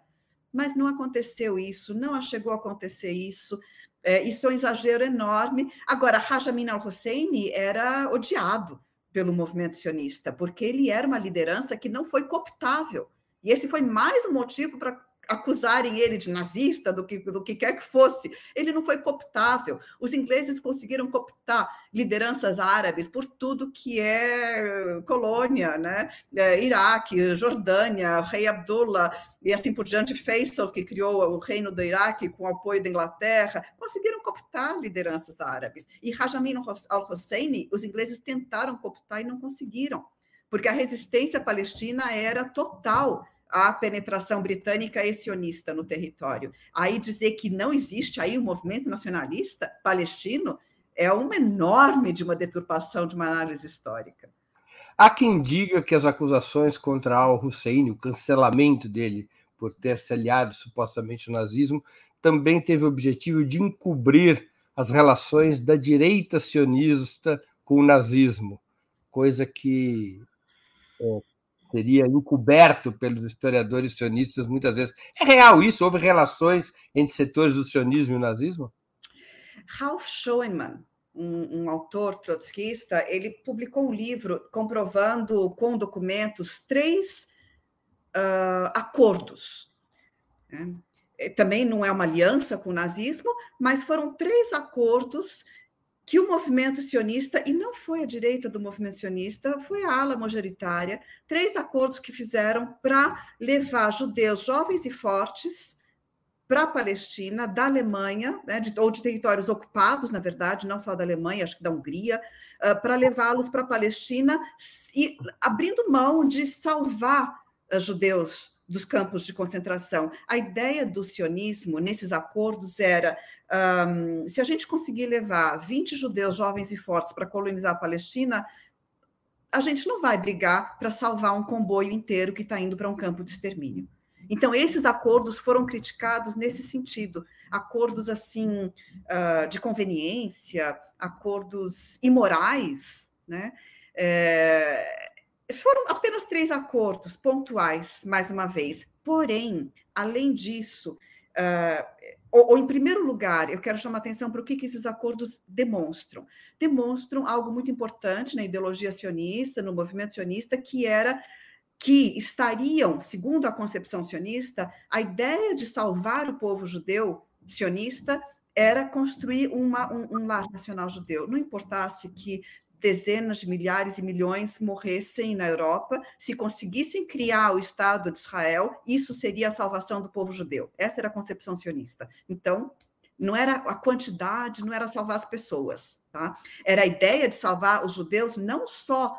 Mas não aconteceu isso, não chegou a acontecer isso. É, isso é um exagero enorme. Agora, Rajamin al-Hussein era odiado pelo movimento sionista, porque ele era uma liderança que não foi cooptável. E esse foi mais um motivo para acusarem ele de nazista, do que, do que quer que fosse. Ele não foi cooptável. Os ingleses conseguiram cooptar lideranças árabes por tudo que é colônia, né? É, Iraque, Jordânia, o rei Abdullah e assim por diante, Faisal, que criou o reino do Iraque com o apoio da Inglaterra, conseguiram cooptar lideranças árabes. E Rajamin al-Hussein, os ingleses tentaram cooptar e não conseguiram, porque a resistência palestina era total a penetração britânica e sionista no território. Aí dizer que não existe aí um movimento nacionalista palestino é uma enorme de uma deturpação de uma análise histórica. Há quem diga que as acusações contra Al-Hussein, o cancelamento dele por ter se aliado supostamente ao nazismo, também teve o objetivo de encobrir as relações da direita sionista com o nazismo, coisa que é, seria encoberto pelos historiadores sionistas muitas vezes. É real isso? Houve relações entre setores do sionismo e o nazismo? Ralph Schoenman, um, um, autor trotskista, ele publicou um livro comprovando com documentos três uh, acordos. Né? Também não é uma aliança com o nazismo, mas foram três acordos que o movimento sionista, e não foi a direita do movimento sionista, foi a ala majoritária, três acordos que fizeram para levar judeus jovens e fortes para a Palestina, da Alemanha, né, de, ou de territórios ocupados, na verdade, não só da Alemanha, acho que da Hungria, uh, para levá-los para a Palestina e abrindo mão de salvar uh, judeus dos campos de concentração. A ideia do sionismo nesses acordos era: um, se a gente conseguir levar 20 judeus jovens e fortes para colonizar a Palestina, a gente não vai brigar para salvar um comboio inteiro que está indo para um campo de extermínio. Então, esses acordos foram criticados nesse sentido, acordos assim uh, de conveniência, acordos imorais, né? É, foram apenas três acordos pontuais, mais uma vez. Porém, além disso, uh, ou, ou, em primeiro lugar, eu quero chamar atenção para o que, que esses acordos demonstram. Demonstram algo muito importante na ideologia sionista, no movimento sionista, que era que estariam, segundo a concepção sionista, a ideia de salvar o povo judeu sionista era construir uma, um, um lar nacional judeu. Não importasse que dezenas de milhares e milhões morressem na Europa, se conseguissem criar o Estado de Israel, isso seria a salvação do povo judeu. Essa era a concepção sionista. Então, não era a quantidade, não era salvar as pessoas, tá? Era a ideia de salvar os judeus não só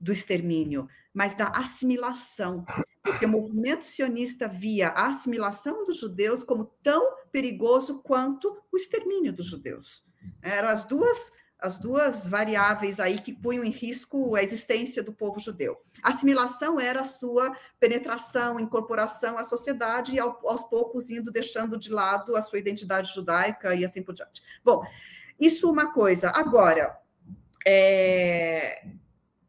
do extermínio, mas da assimilação. Porque o movimento sionista via a assimilação dos judeus como tão perigoso quanto o extermínio dos judeus. Eram as duas as duas variáveis aí que punham em risco a existência do povo judeu. A assimilação era a sua penetração, incorporação à sociedade e aos poucos indo deixando de lado a sua identidade judaica e assim por diante. Bom, isso uma coisa. Agora, é,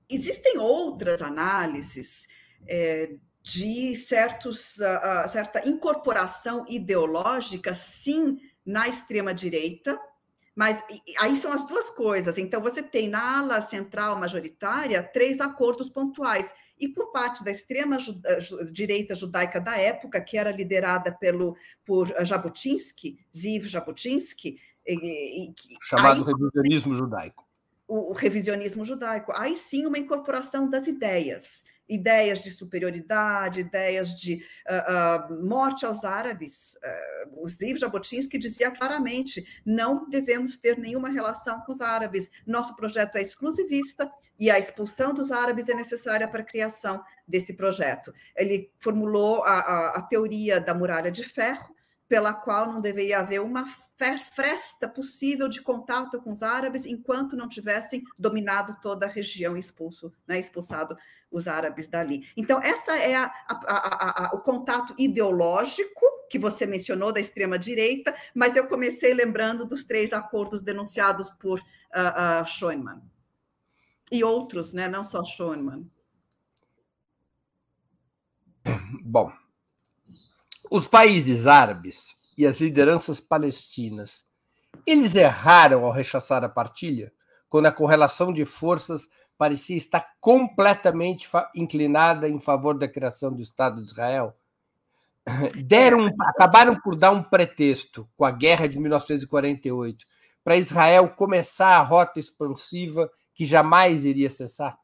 existem outras análises é, de certos, uh, certa incorporação ideológica, sim, na extrema direita, mas aí são as duas coisas. Então, você tem na ala central majoritária três acordos pontuais. E por parte da extrema eh, direita judaica da época, que era liderada pelo, por Jabotinsky, Ziv Jabotinsky. E, Chamado aí, revisionismo judaico. O, o revisionismo judaico. Aí sim, uma incorporação das ideias ideias de superioridade, ideias de uh, uh, morte aos árabes. Uh, o Ziv Jabotinsky dizia claramente: não devemos ter nenhuma relação com os árabes. Nosso projeto é exclusivista e a expulsão dos árabes é necessária para a criação desse projeto. Ele formulou a, a, a teoria da muralha de ferro, pela qual não deveria haver uma fresta possível de contato com os árabes enquanto não tivessem dominado toda a região expulso, né, expulsado os árabes dali. Então, essa é a, a, a, o contato ideológico que você mencionou da extrema-direita, mas eu comecei lembrando dos três acordos denunciados por uh, uh. E outros, né? não só Schoenmann. Bom, os países árabes e as lideranças palestinas, eles erraram ao rechaçar a partilha, quando a correlação de forças parecia estar completamente inclinada em favor da criação do Estado de Israel, [CLEARS THROAT] deram, acabaram por dar um pretexto com a guerra de 1948 para Israel começar a rota expansiva que jamais iria cessar?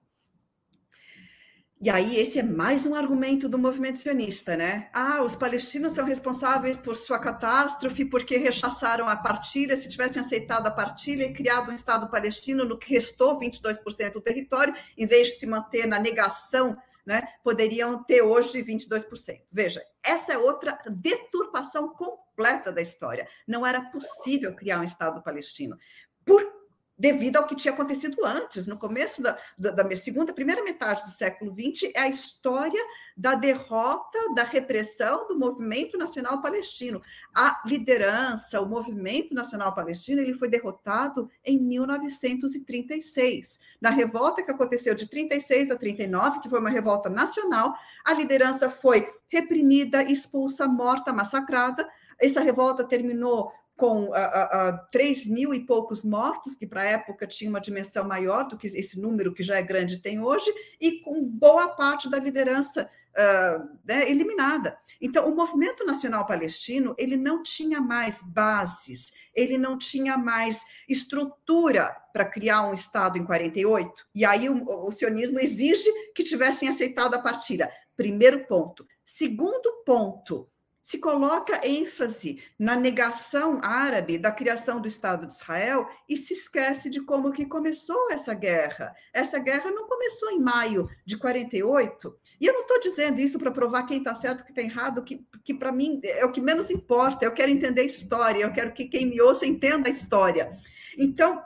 E aí, esse é mais um argumento do movimento sionista, né? Ah, os palestinos são responsáveis por sua catástrofe porque rechaçaram a partilha. Se tivessem aceitado a partilha e criado um Estado palestino no que restou 22% do território, em vez de se manter na negação, né, poderiam ter hoje 22%. Veja, essa é outra deturpação completa da história. Não era possível criar um Estado palestino. Por devido ao que tinha acontecido antes, no começo da, da, da, segunda, primeira metade do século XX, é a história da derrota, da repressão do movimento nacional palestino. A liderança, o movimento nacional palestino, ele foi derrotado em 1936. Na revolta que aconteceu de 36 a 39, que foi uma revolta nacional, a liderança foi reprimida, expulsa, morta, massacrada. Essa revolta terminou com a, a, 3 mil e poucos mortos, que para a época tinha uma dimensão maior do que esse número que já é grande tem hoje, e com boa parte da liderança uh, né, eliminada. Então, o movimento nacional palestino ele não tinha mais bases, ele não tinha mais estrutura para criar um Estado em 48, e aí o, o sionismo exige que tivessem aceitado a partilha. Primeiro ponto. Segundo ponto, se coloca ênfase na negação árabe da criação do Estado de Israel e se esquece de como que começou essa guerra. Essa guerra não começou em maio de 48. E eu não estou dizendo isso para provar quem está certo quem está errado, que, que para mim é o que menos importa. Eu quero entender a história, eu quero que quem me ouça entenda a história. Então,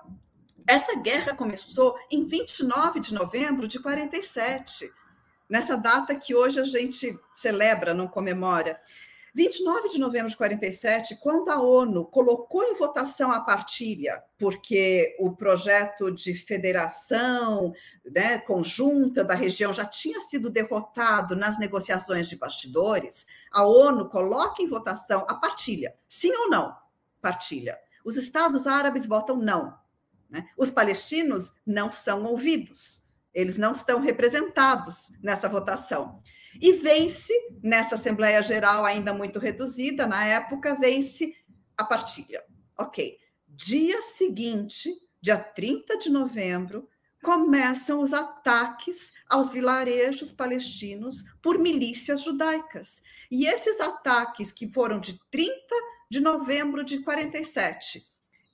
essa guerra começou em 29 de novembro de 47, nessa data que hoje a gente celebra, não comemora. 29 de novembro de 47, quando a ONU colocou em votação a partilha, porque o projeto de federação né, conjunta da região já tinha sido derrotado nas negociações de bastidores, a ONU coloca em votação a partilha, sim ou não? Partilha. Os Estados árabes votam não. Né? Os palestinos não são ouvidos, eles não estão representados nessa votação. E vence, nessa Assembleia Geral ainda muito reduzida, na época, vence a partilha. Ok. Dia seguinte, dia 30 de novembro, começam os ataques aos vilarejos palestinos por milícias judaicas. E esses ataques, que foram de 30 de novembro de 47,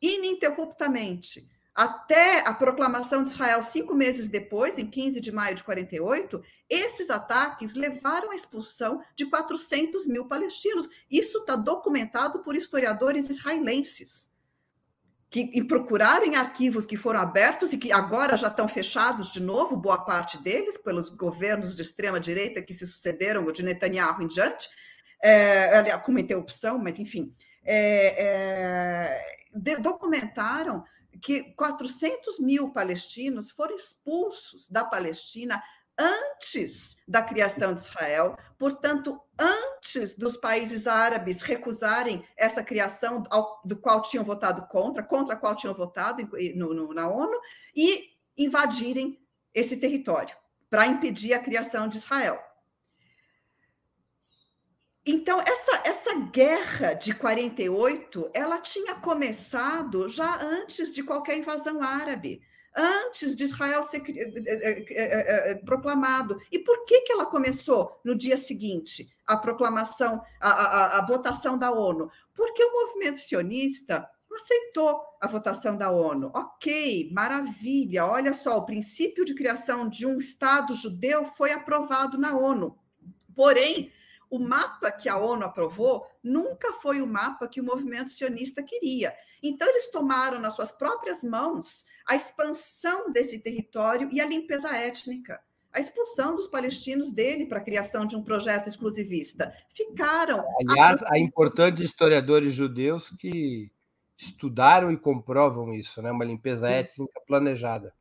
ininterruptamente, até a proclamação de Israel cinco meses depois, em 15 de maio de 48, esses ataques levaram à expulsão de 400 mil palestinos. Isso está documentado por historiadores israelenses, que procuraram em arquivos que foram abertos e que agora já estão fechados de novo, boa parte deles, pelos governos de extrema-direita que se sucederam, o de Netanyahu em diante, é, com uma interrupção, mas enfim, é, é, documentaram que 400 mil palestinos foram expulsos da Palestina antes da criação de Israel, portanto, antes dos países árabes recusarem essa criação ao, do qual tinham votado contra, contra a qual tinham votado no, no, na ONU, e invadirem esse território para impedir a criação de Israel. Então, essa, essa guerra de 48, ela tinha começado já antes de qualquer invasão árabe, antes de Israel ser proclamado. E por que, que ela começou no dia seguinte a proclamação, a, a, a votação da ONU? Porque o movimento sionista aceitou a votação da ONU. Ok, maravilha. Olha só, o princípio de criação de um Estado judeu foi aprovado na ONU. Porém, o mapa que a ONU aprovou nunca foi o mapa que o movimento sionista queria. Então, eles tomaram nas suas próprias mãos a expansão desse território e a limpeza étnica a expulsão dos palestinos dele para a criação de um projeto exclusivista. Ficaram. Aliás, há importantes historiadores judeus que estudaram e comprovam isso, né? Uma limpeza étnica planejada.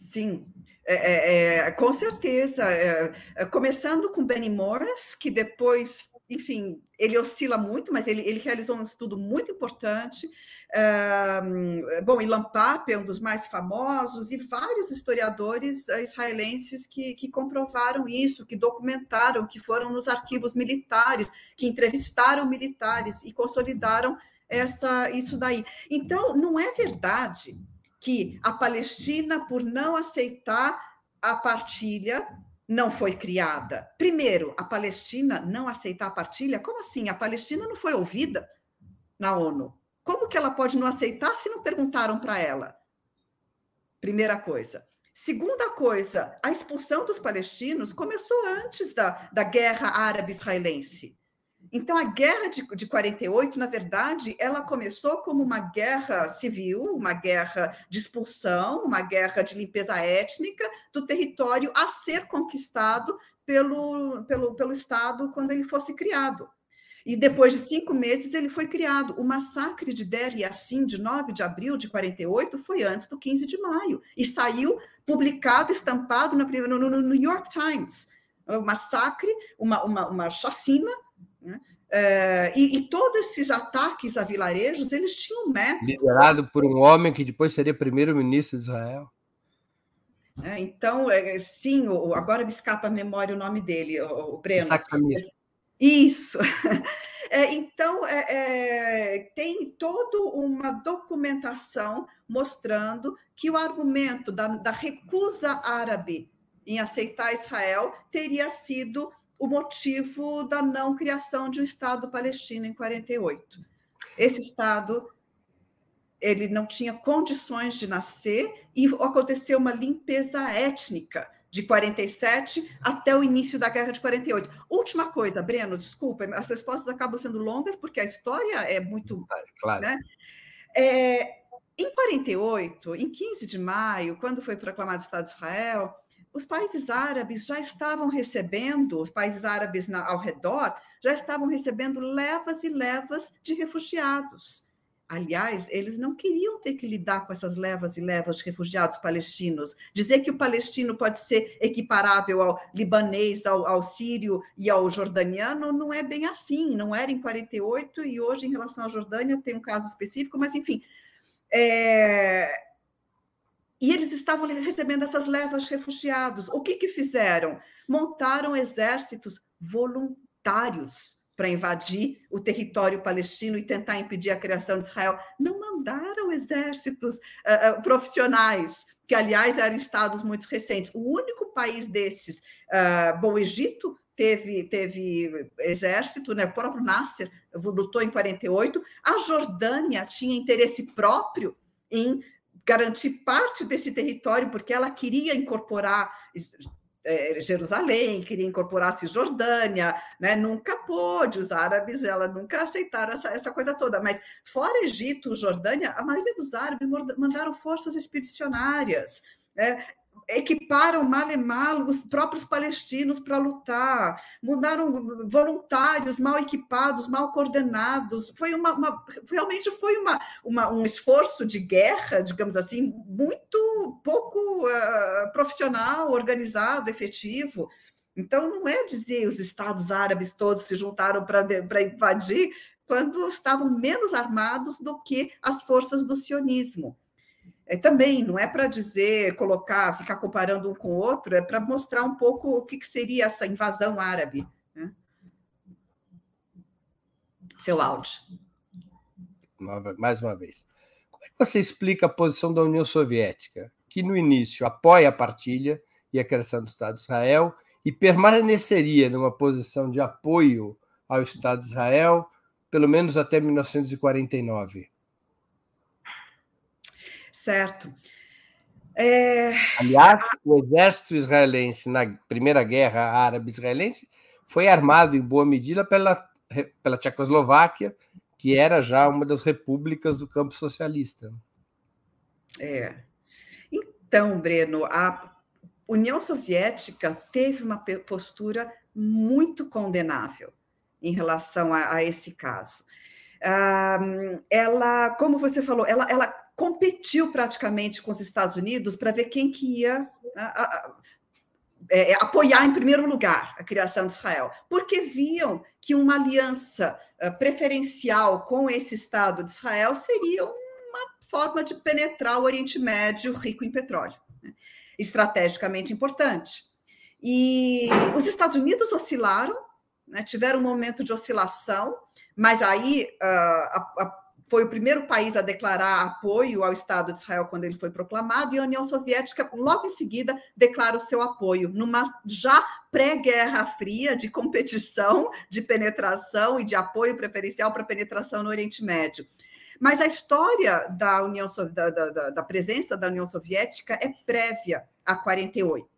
Sim, é, é, é, com certeza. É, é, começando com Benny Morris, que depois, enfim, ele oscila muito, mas ele, ele realizou um estudo muito importante. Uh, bom, Ilan Pape é um dos mais famosos, e vários historiadores uh, israelenses que, que comprovaram isso, que documentaram, que foram nos arquivos militares, que entrevistaram militares e consolidaram essa, isso daí. Então, não é verdade que a Palestina, por não aceitar a partilha, não foi criada. Primeiro, a Palestina não aceitar a partilha? Como assim? A Palestina não foi ouvida na ONU. Como que ela pode não aceitar se não perguntaram para ela? Primeira coisa. Segunda coisa, a expulsão dos palestinos começou antes da, da guerra árabe-israelense. Então, a guerra de, de 48, na verdade, ela começou como uma guerra civil, uma guerra de expulsão, uma guerra de limpeza étnica do território a ser conquistado pelo, pelo, pelo Estado quando ele fosse criado. E depois de cinco meses ele foi criado. O massacre de Der Yassin, de 9 de abril de 48, foi antes do 15 de maio. E saiu publicado, estampado no, no, no New York Times. Um massacre, uma, uma, uma chacina. Né? É, e, e, todos esses ataques a vilarejos, eles tinham métodos. Liderado por um homem que depois seria primeiro-ministro de Israel. É, então, é, sim, agora me escapa a memória o nome dele, o, o Breno. Exatamente. Isso. [LAUGHS] É, então, é, é, tem toda uma documentação mostrando que o argumento da, da, recusa árabe em aceitar Israel teria sido o motivo da não criação de um Estado palestino em 48. Esse Estado ele não tinha condições de nascer e aconteceu uma limpeza étnica de 47 até o início da guerra de 48. Última coisa, Breno, desculpa, as respostas acabam sendo longas porque a história é muito. Claro. Né? É, em 48, em 15 de maio, quando foi proclamado o Estado de Israel, os países árabes já estavam recebendo, os países árabes na, ao redor, já estavam recebendo levas e levas de refugiados. Aliás, eles não queriam ter que lidar com essas levas e levas de refugiados palestinos. Dizer que o palestino pode ser equiparável ao libanês, ao, ao sírio e ao jordaniano não é bem assim. Não era em 48 e hoje, em relação à Jordânia, tem um caso específico, mas enfim. É... E eles estavam recebendo essas levas de refugiados. O que, que fizeram? Montaram exércitos voluntários para invadir o território palestino e tentar impedir a criação de Israel. Não mandaram exércitos uh, profissionais, que, aliás, eram estados muito recentes. O único país desses, uh, bom, o Egito teve, teve exército, né? o próprio Nasser lutou em 48, a Jordânia tinha interesse próprio em garantir parte desse território, porque ela queria incorporar é, Jerusalém, queria incorporar Cisjordânia, né? nunca pôde, os árabes ela nunca aceitaram essa, essa coisa toda, mas fora Egito, Jordânia, a maioria dos árabes mandaram forças expedicionárias, né? Equiparam mal e os próprios palestinos para lutar, mudaram voluntários mal equipados, mal coordenados. Foi uma, uma realmente foi uma, uma, um esforço de guerra, digamos assim, muito pouco uh, profissional, organizado, efetivo. Então, não é dizer os estados árabes todos se juntaram para invadir quando estavam menos armados do que as forças do sionismo é, também não é para dizer, colocar, ficar comparando um com o outro, é para mostrar um pouco o que, que seria essa invasão árabe. Né? Seu áudio. Mais uma vez. Como é que você explica a posição da União Soviética? que no início apoia a partilha e a criação do Estado de Israel e permaneceria numa posição de apoio ao Estado de Israel pelo menos até 1949. Certo. É... Aliás, o exército israelense na Primeira Guerra Árabe-Israelense foi armado em boa medida pela, pela Tchecoslováquia, que era já uma das repúblicas do campo socialista. É. Então, Breno, a União Soviética teve uma postura muito condenável em relação a, a esse caso. Um, ela, como você falou, ela, ela competiu praticamente com os Estados Unidos para ver quem que ia a, a, é, apoiar em primeiro lugar a criação de Israel, porque viam que uma aliança uh, preferencial com esse Estado de Israel seria uma forma de penetrar o Oriente Médio rico em petróleo, né? estrategicamente importante. E os Estados Unidos oscilaram né, tiveram um momento de oscilação, mas aí uh, a, a, foi o primeiro país a declarar apoio ao Estado de Israel quando ele foi proclamado, e a União Soviética, logo em seguida, declara o seu apoio, numa já pré-guerra fria de competição, de penetração e de apoio preferencial para penetração no Oriente Médio. Mas a história da, União, da, da, da presença da União Soviética é prévia a 48.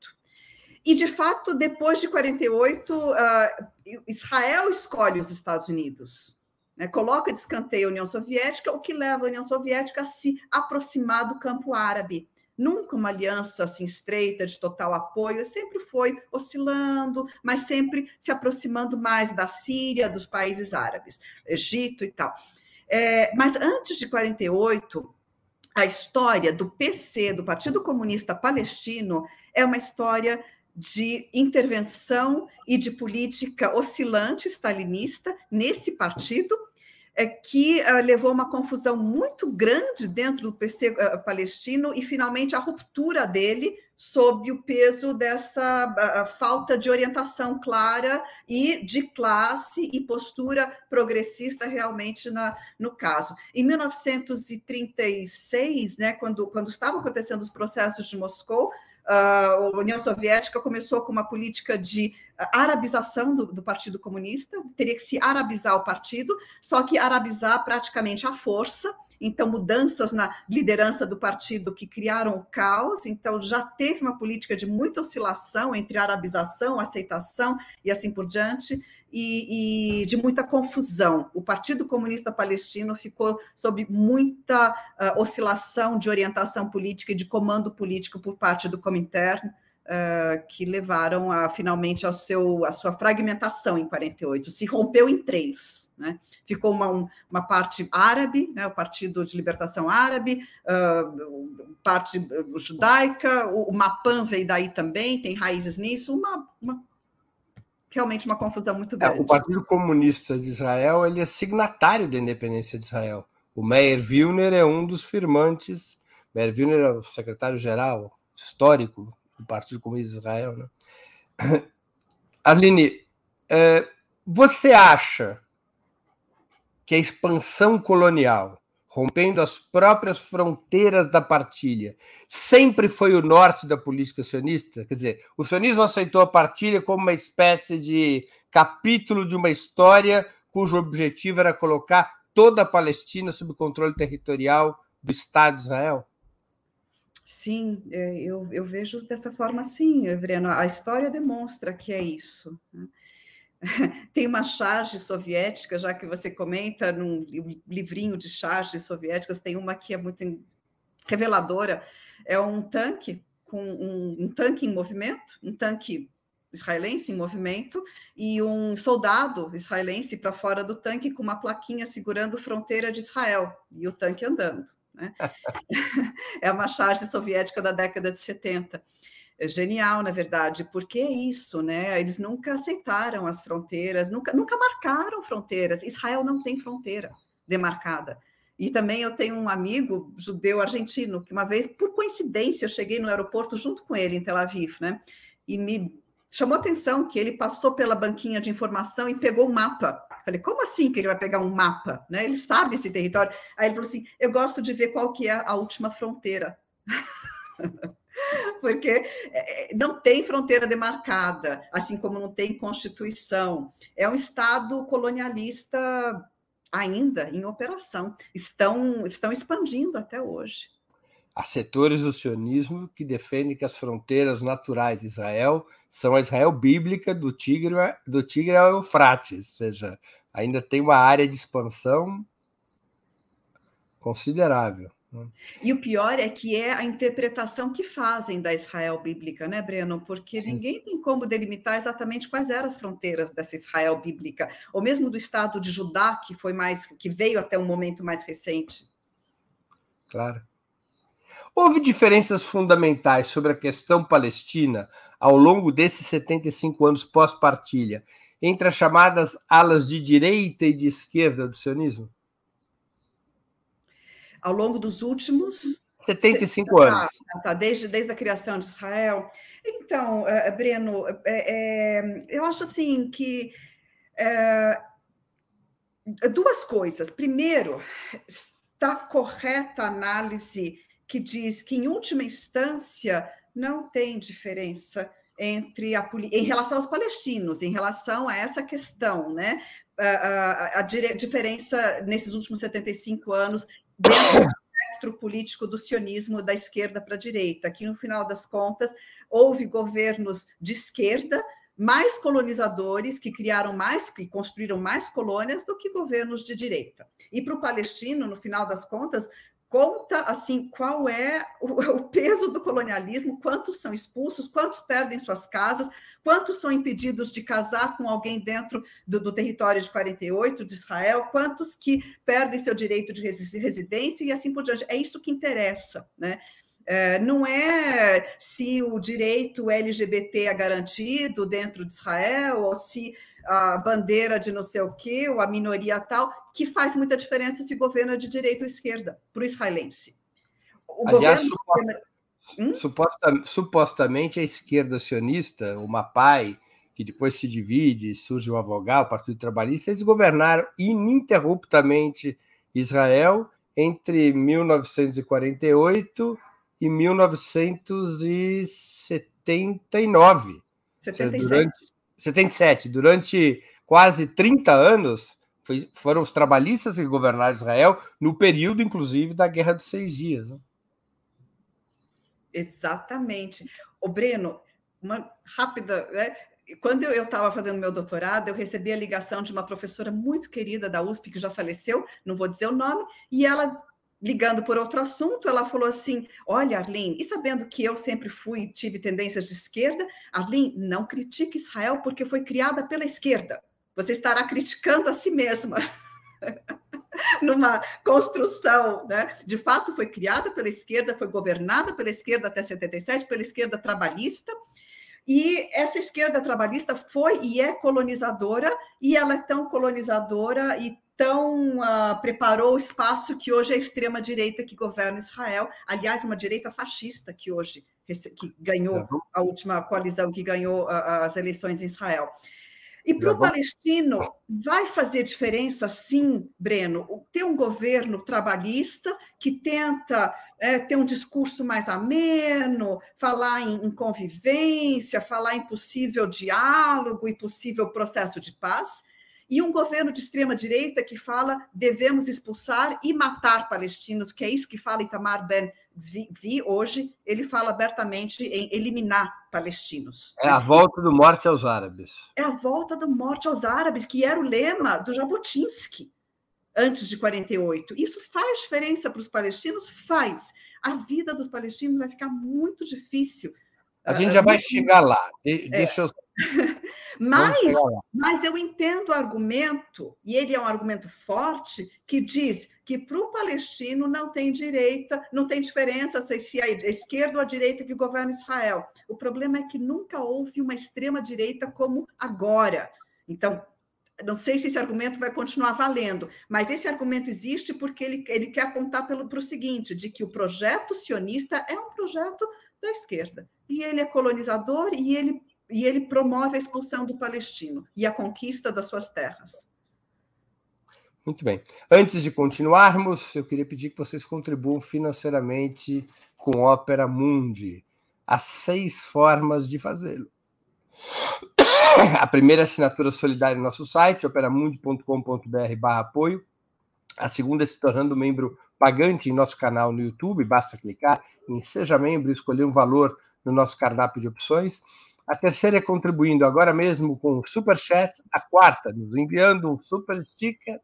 E, de fato, depois de 48, uh, ah, Israel escolhe os Estados Unidos, né? coloca de escanteio a União Soviética, o que leva a União Soviética a se aproximar do campo árabe. Nunca uma aliança assim estreita, de total apoio, sempre foi oscilando, mas sempre se aproximando mais da Síria, dos países árabes, Egito e tal. É, mas antes de 48, a história do PC, do Partido Comunista Palestino, é uma história de intervenção e de política oscilante stalinista nesse partido, é, que uh, levou a uma confusão muito grande dentro do PC uh, eh, palestino e, finalmente, a ruptura dele sob o peso dessa uh, falta de orientação clara e de classe e postura progressista realmente na, no caso. Em 1936, né, quando, quando estavam acontecendo os processos de Moscou, a União Soviética começou com uma política de arabização do, do, Partido Comunista, teria que se arabizar o partido, só que arabizar praticamente à força. Então, mudanças na liderança do partido que criaram o caos. Então, já teve uma política de muita oscilação entre arabização, aceitação e assim por diante e, e, de muita confusão. O Partido Comunista Palestino ficou sob muita uh, oscilação de orientação política e de comando político por parte do Comintern, uh, que levaram a, finalmente ao seu, a sua fragmentação em 48. Se rompeu em três. Né? Ficou uma, uma parte árabe, né, o Partido de Libertação Árabe, uh, parte judaica, o, o Mapan veio daí também, tem raízes nisso, uma, uma realmente uma confusão muito grande. É, o Partido Comunista de Israel ele é signatário da independência de Israel. O Meir Wilner é um dos firmantes. Meir Wilner é o secretário-geral histórico do Partido Comunista de Israel. Né? [CLEARS THROAT] Aline, é, você acha que a expansão colonial rompendo as próprias fronteiras da partilha, sempre foi o norte da política sionista? Quer dizer, o sionismo aceitou a partilha como uma espécie de capítulo de uma história cujo objetivo era colocar toda a Palestina sob controle territorial do Estado de Israel? Sim, é, eu, eu vejo dessa forma sim, Evreno. A história demonstra que é isso. Né? [LAUGHS] Tem uma charge soviética, já que você comenta num livrinho de charges soviéticas, tem uma que é muito reveladora, é um tanque com um, um tanque em movimento, um tanque israelense em movimento e um soldado israelense para fora do tanque com uma plaquinha segurando fronteira de Israel e o tanque andando. Né? [LAUGHS] [LAUGHS] é uma charge soviética da década de 70. É genial, na verdade, porque é isso, né? Eles nunca aceitaram as fronteiras, nunca, nunca marcaram fronteiras. Israel não tem fronteira demarcada. E também eu tenho um amigo judeu argentino que uma vez, por coincidência, eu cheguei no aeroporto junto com ele em Tel Aviv, né? E me chamou atenção que ele passou pela banquinha de informação e pegou um mapa. Falei, como assim que ele vai pegar um mapa? Né? Ele sabe esse território. Aí ele falou assim: eu gosto de ver qual que é a última fronteira. [LAUGHS] [LAUGHS] porque é, é, não tem fronteira demarcada, assim como não tem constituição. É um Estado colonialista ainda em operação, estão, estão expandindo até hoje. Há setores do sionismo que defendem que as fronteiras naturais de Israel são a Israel bíblica do Tigre, do Tigre ao Eufrates, ou seja, ainda tem uma área de expansão considerável. E o pior é que é a interpretação que fazem da Israel bíblica, né, Breno? Porque Sim. ninguém tem como delimitar exatamente quais eram as fronteiras dessa Israel bíblica, ou mesmo do Estado de Judá, que foi mais, que veio até um momento mais recente. Claro. Houve diferenças fundamentais sobre a questão palestina ao longo desses 75 anos pós-partilha entre as chamadas alas de direita e de esquerda do sionismo? Ao longo dos últimos 75 se... anos. Ah, tá, desde, desde a criação de Israel. Então, uh, Breno, é, eu acho assim que duas coisas. Primeiro, está correta a análise que diz que, em última instância, não tem diferença entre a, em relação aos palestinos, em relação a essa questão, né? A, a, a, diferença nesses últimos 75 anos dentro do espectro político do sionismo da esquerda para a direita, que no final das contas houve governos de esquerda mais colonizadores que criaram mais, que construíram mais colônias do que governos de direita. E para o palestino, no final das contas, conta assim qual é [LAUGHS] o, peso do colonialismo, quantos são expulsos, quantos perdem suas casas, quantos são impedidos de casar com alguém dentro do, do território de 48 de Israel, quantos que perdem seu direito de residência e assim por diante. É isso que interessa, né? É, não é se o direito LGBT é garantido dentro de Israel ou se a bandeira de não sei o quê, ou a minoria tal, que faz muita diferença se o governo é de direita ou esquerda, para o israelense. O Aliás, governo... hum? suposta, supostamente a esquerda sionista, o MAPAI, que depois se divide, surge o Avogal, o Partido Trabalhista, eles governaram ininterruptamente Israel entre 1948 e 1979. 77. Durante, 77. Durante quase 30 anos, foi, foram os trabalhistas que governaram Israel, no período, inclusive, da Guerra dos Seis Dias. Né? Exatamente. O Breno, uma rápida. Né? Quando eu estava fazendo meu doutorado, eu recebi a ligação de uma professora muito querida da USP, que já faleceu, não vou dizer o nome, e ela ligando por outro assunto, ela falou assim: Olha, Arlene, e sabendo que eu sempre fui, tive tendências de esquerda, Arlene, não critique Israel porque foi criada pela esquerda. Você estará criticando a si mesma. [LAUGHS] Numa construção, né? De fato, foi criada pela esquerda, foi governada pela esquerda até 77, pela esquerda trabalhista, e essa esquerda trabalhista foi e é colonizadora, e ela é tão colonizadora e então uh, preparou o espaço que hoje é a extrema direita que governa Israel, aliás, uma direita fascista que hoje que ganhou a última coalizão que ganhou uh, as eleições em Israel. E para o palestino vai fazer diferença, sim, Breno, ter um governo trabalhista que tenta é, ter um discurso mais ameno, falar em, em convivência, falar em possível diálogo e possível processo de paz e um governo de extrema direita que fala devemos expulsar e matar palestinos, que é isso que fala Itamar Ben Vi hoje, ele fala abertamente em eliminar palestinos. É a volta do morte aos árabes. É a volta do morte aos árabes, que era o lema do Jabotinsky antes de 48. Isso faz diferença para os palestinos? Faz. A vida dos palestinos vai ficar muito difícil. A gente já vai chegar lá. É. Deixa eu mas, mas eu entendo o argumento, e ele é um argumento forte, que diz que para o palestino não tem direita, não tem diferença se é a esquerda ou a direita que governa Israel. O problema é que nunca houve uma extrema-direita como agora. Então, não sei se esse argumento vai continuar valendo, mas esse argumento existe porque ele, ele quer apontar para o seguinte: de que o projeto sionista é um projeto da esquerda. E ele é colonizador e ele e ele promove a expulsão do palestino e a conquista das suas terras. Muito bem. Antes de continuarmos, eu queria pedir que vocês contribuam financeiramente com Ópera Mundi. As seis formas de fazê-lo. A primeira assinatura solidária no nosso site, operamundi.com.br apoio. A segunda é se tornando membro pagante em nosso canal no YouTube, basta clicar em Seja Membro e escolher um valor no nosso cardápio de opções. A terceira é contribuindo agora mesmo com Super Chat. A quarta, nos enviando um super sticker.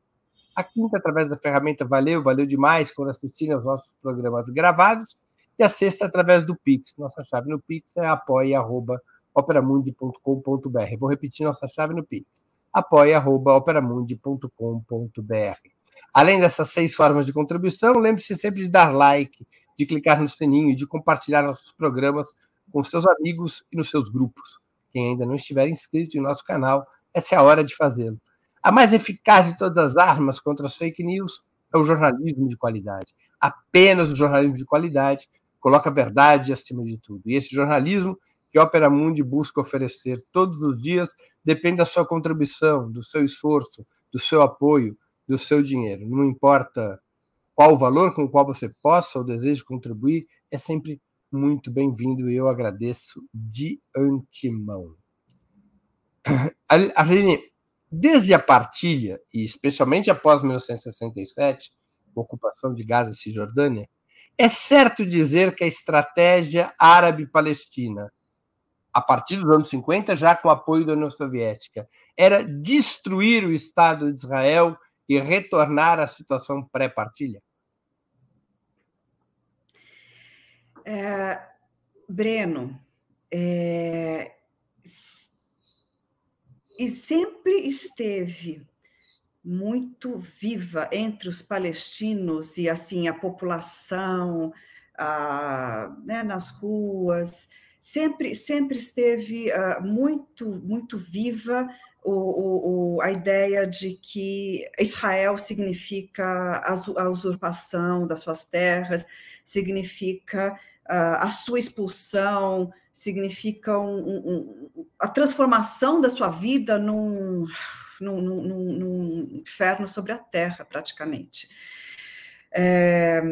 A quinta, através da ferramenta Valeu, valeu demais quando assistirem aos nossos programas gravados. E a sexta, através do Pix. Nossa chave no Pix é apoia.operamundi.com.br. Vou repetir nossa chave no Pix. apoia.operamundi.com.br. Além dessas seis formas de contribuição, lembre-se sempre de dar like, de clicar no sininho, de compartilhar nossos programas com seus amigos e nos seus grupos. Quem ainda não estiver inscrito em nosso canal, essa é a hora de fazê-lo. A mais eficaz de todas as armas contra as fake news é o jornalismo de qualidade. Apenas o jornalismo de qualidade coloca a verdade acima de tudo. E esse jornalismo que Opera Mundi busca oferecer todos os dias depende da sua contribuição, do seu esforço, do seu apoio, do seu dinheiro. Não importa qual o valor com o qual você possa ou deseje contribuir, é sempre muito bem-vindo e eu agradeço de antemão. [CLEARS THROAT] Aline, desde a partilha, e especialmente após 1967, ocupação de Gaza e Cisjordânia, é certo dizer que a estratégia árabe-palestina, a partir dos anos 50, já com apoio da União Soviética, era destruir o Estado de Israel e retornar à situação pré-partilha? É, Breno, é, e sempre esteve muito viva entre os palestinos e assim a população a, né, nas ruas. Sempre sempre esteve uh, muito muito viva o, o, a ideia de que Israel significa a usurpação das suas terras, significa a sua expulsão, significa um, um, a transformação da sua vida num, num, num, num inferno sobre a terra, praticamente. É,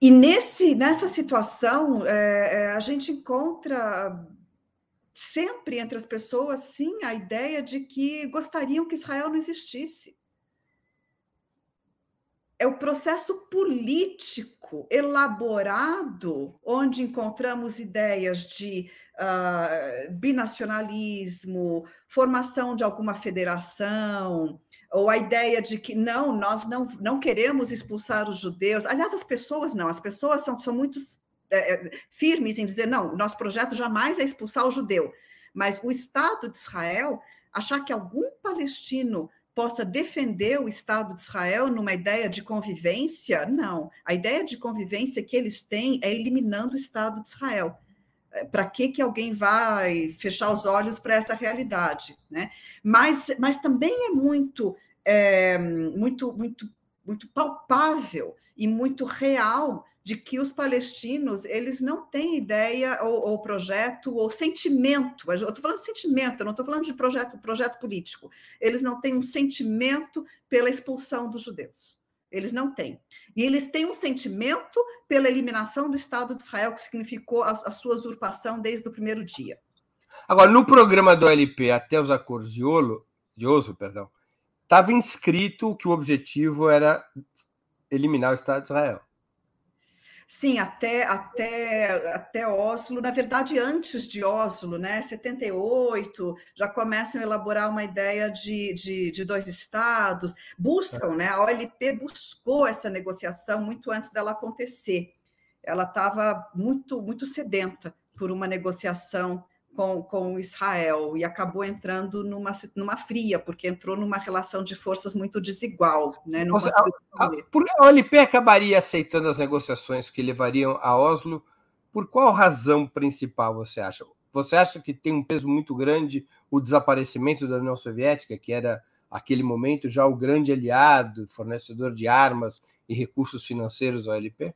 e nesse, nessa situação, é, a gente encontra sempre entre as pessoas, sim, a ideia de que gostariam que Israel não existisse. É o processo político elaborado, onde encontramos ideias de uh, binacionalismo, formação de alguma federação, ou a ideia de que não, nós não, não queremos expulsar os judeus. Aliás, as pessoas não, as pessoas são, são muito é, é, firmes em dizer, não, nosso projeto jamais é expulsar o judeu, mas o Estado de Israel, achar que algum palestino possa defender o Estado de Israel numa ideia de convivência, não. A ideia de convivência que eles têm é eliminando o Estado de Israel. É, para que, que alguém vai fechar os olhos para essa realidade? Né? Mas, mas também é muito, é, muito, muito, muito palpável e muito real de que os palestinos eles não têm ideia ou, ou projeto ou sentimento. Eu estou falando de sentimento, eu não estou falando de projeto, projeto político. Eles não têm um sentimento pela expulsão dos judeus. Eles não têm. E eles têm um sentimento pela eliminação do Estado de Israel, que significou a, a sua usurpação desde o primeiro dia. Agora, no programa do LP, até os acordos de, Olo, de Oslo, perdão, estava inscrito que o objetivo era eliminar o Estado de Israel. Sim, até, até, até Oslo, na verdade, antes de Oslo, né? 78, já começam a elaborar uma ideia de, de, de dois estados, buscam, né? A OLP buscou essa negociação muito antes dela acontecer. Ela estava muito, muito sedenta por uma negociação com, com Israel e acabou entrando numa, numa fria, porque entrou numa relação de forças muito desigual. Né? Não a, a, por, a OLP acabaria aceitando as negociações que levariam a Oslo. Por qual razão principal você acha? Você acha que tem um peso muito grande o desaparecimento da União Soviética, que era, aquele momento, já o grande aliado, fornecedor de armas e recursos financeiros à OLP?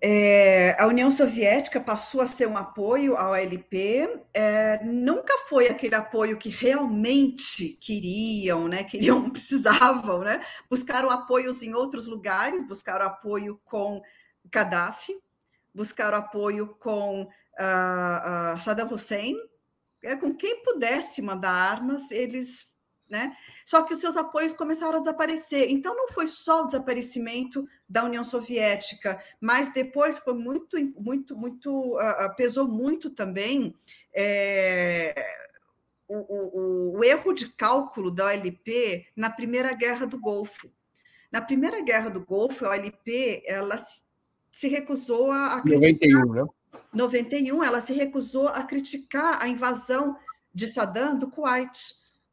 É, a União Soviética passou a ser um apoio à OLP, é, nunca foi aquele apoio que realmente queriam, né, queriam, [LAUGHS] precisavam, né, buscaram apoios em outros lugares, buscaram apoio com Gaddafi, buscaram apoio com uh, uh, Saddam Hussein, é, com quem pudesse mandar armas, eles né? Só que os seus apoios começaram a desaparecer. Então, não foi só o desaparecimento da União Soviética, mas depois foi muito, muito, muito, uh, pesou muito também é, o, o, o, erro de cálculo da OLP na Primeira Guerra do Golfo. Na Primeira Guerra do Golfo, a OLP ela se recusou a, criticar. 91, né? 91, ela se recusou a criticar a invasão de Saddam do Kuwait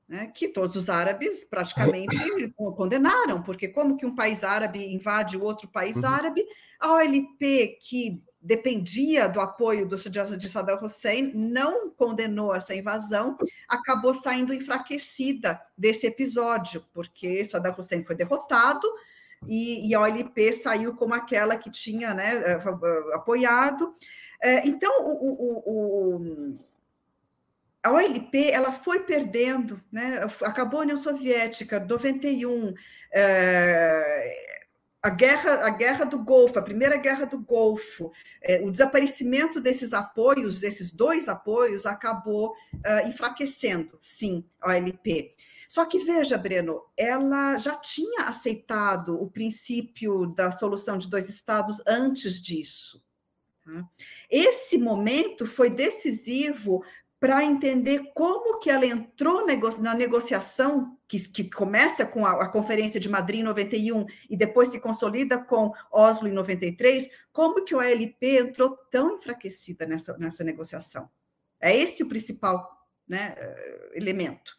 né, que todos os árabes praticamente [COUGHS] condenaram, porque como que um país árabe invade outro país uhum. árabe? A OLP, que dependia do apoio do de Saddam Hussein, não condenou essa invasão, acabou saindo enfraquecida desse episódio, porque Saddam Hussein foi derrotado e, e a OLP saiu como aquela que tinha né, eh, apoiado. É, então, o, o, o a OLP ela foi perdendo, né? acabou a União Soviética, 91, é, a, guerra, a guerra do Golfo, a primeira guerra do Golfo, é, o desaparecimento desses apoios, desses dois apoios, acabou é, enfraquecendo, sim, a OLP. Só que veja, Breno, ela já tinha aceitado o princípio da solução de dois estados antes disso. Tá? Esse momento foi decisivo para entender como que ela entrou na negociação, que, que começa com a, a, Conferência de Madrid em 91 e depois se consolida com Oslo em 93, como que o ALP entrou tão enfraquecida nessa, nessa negociação. É esse o principal né, eh, elemento.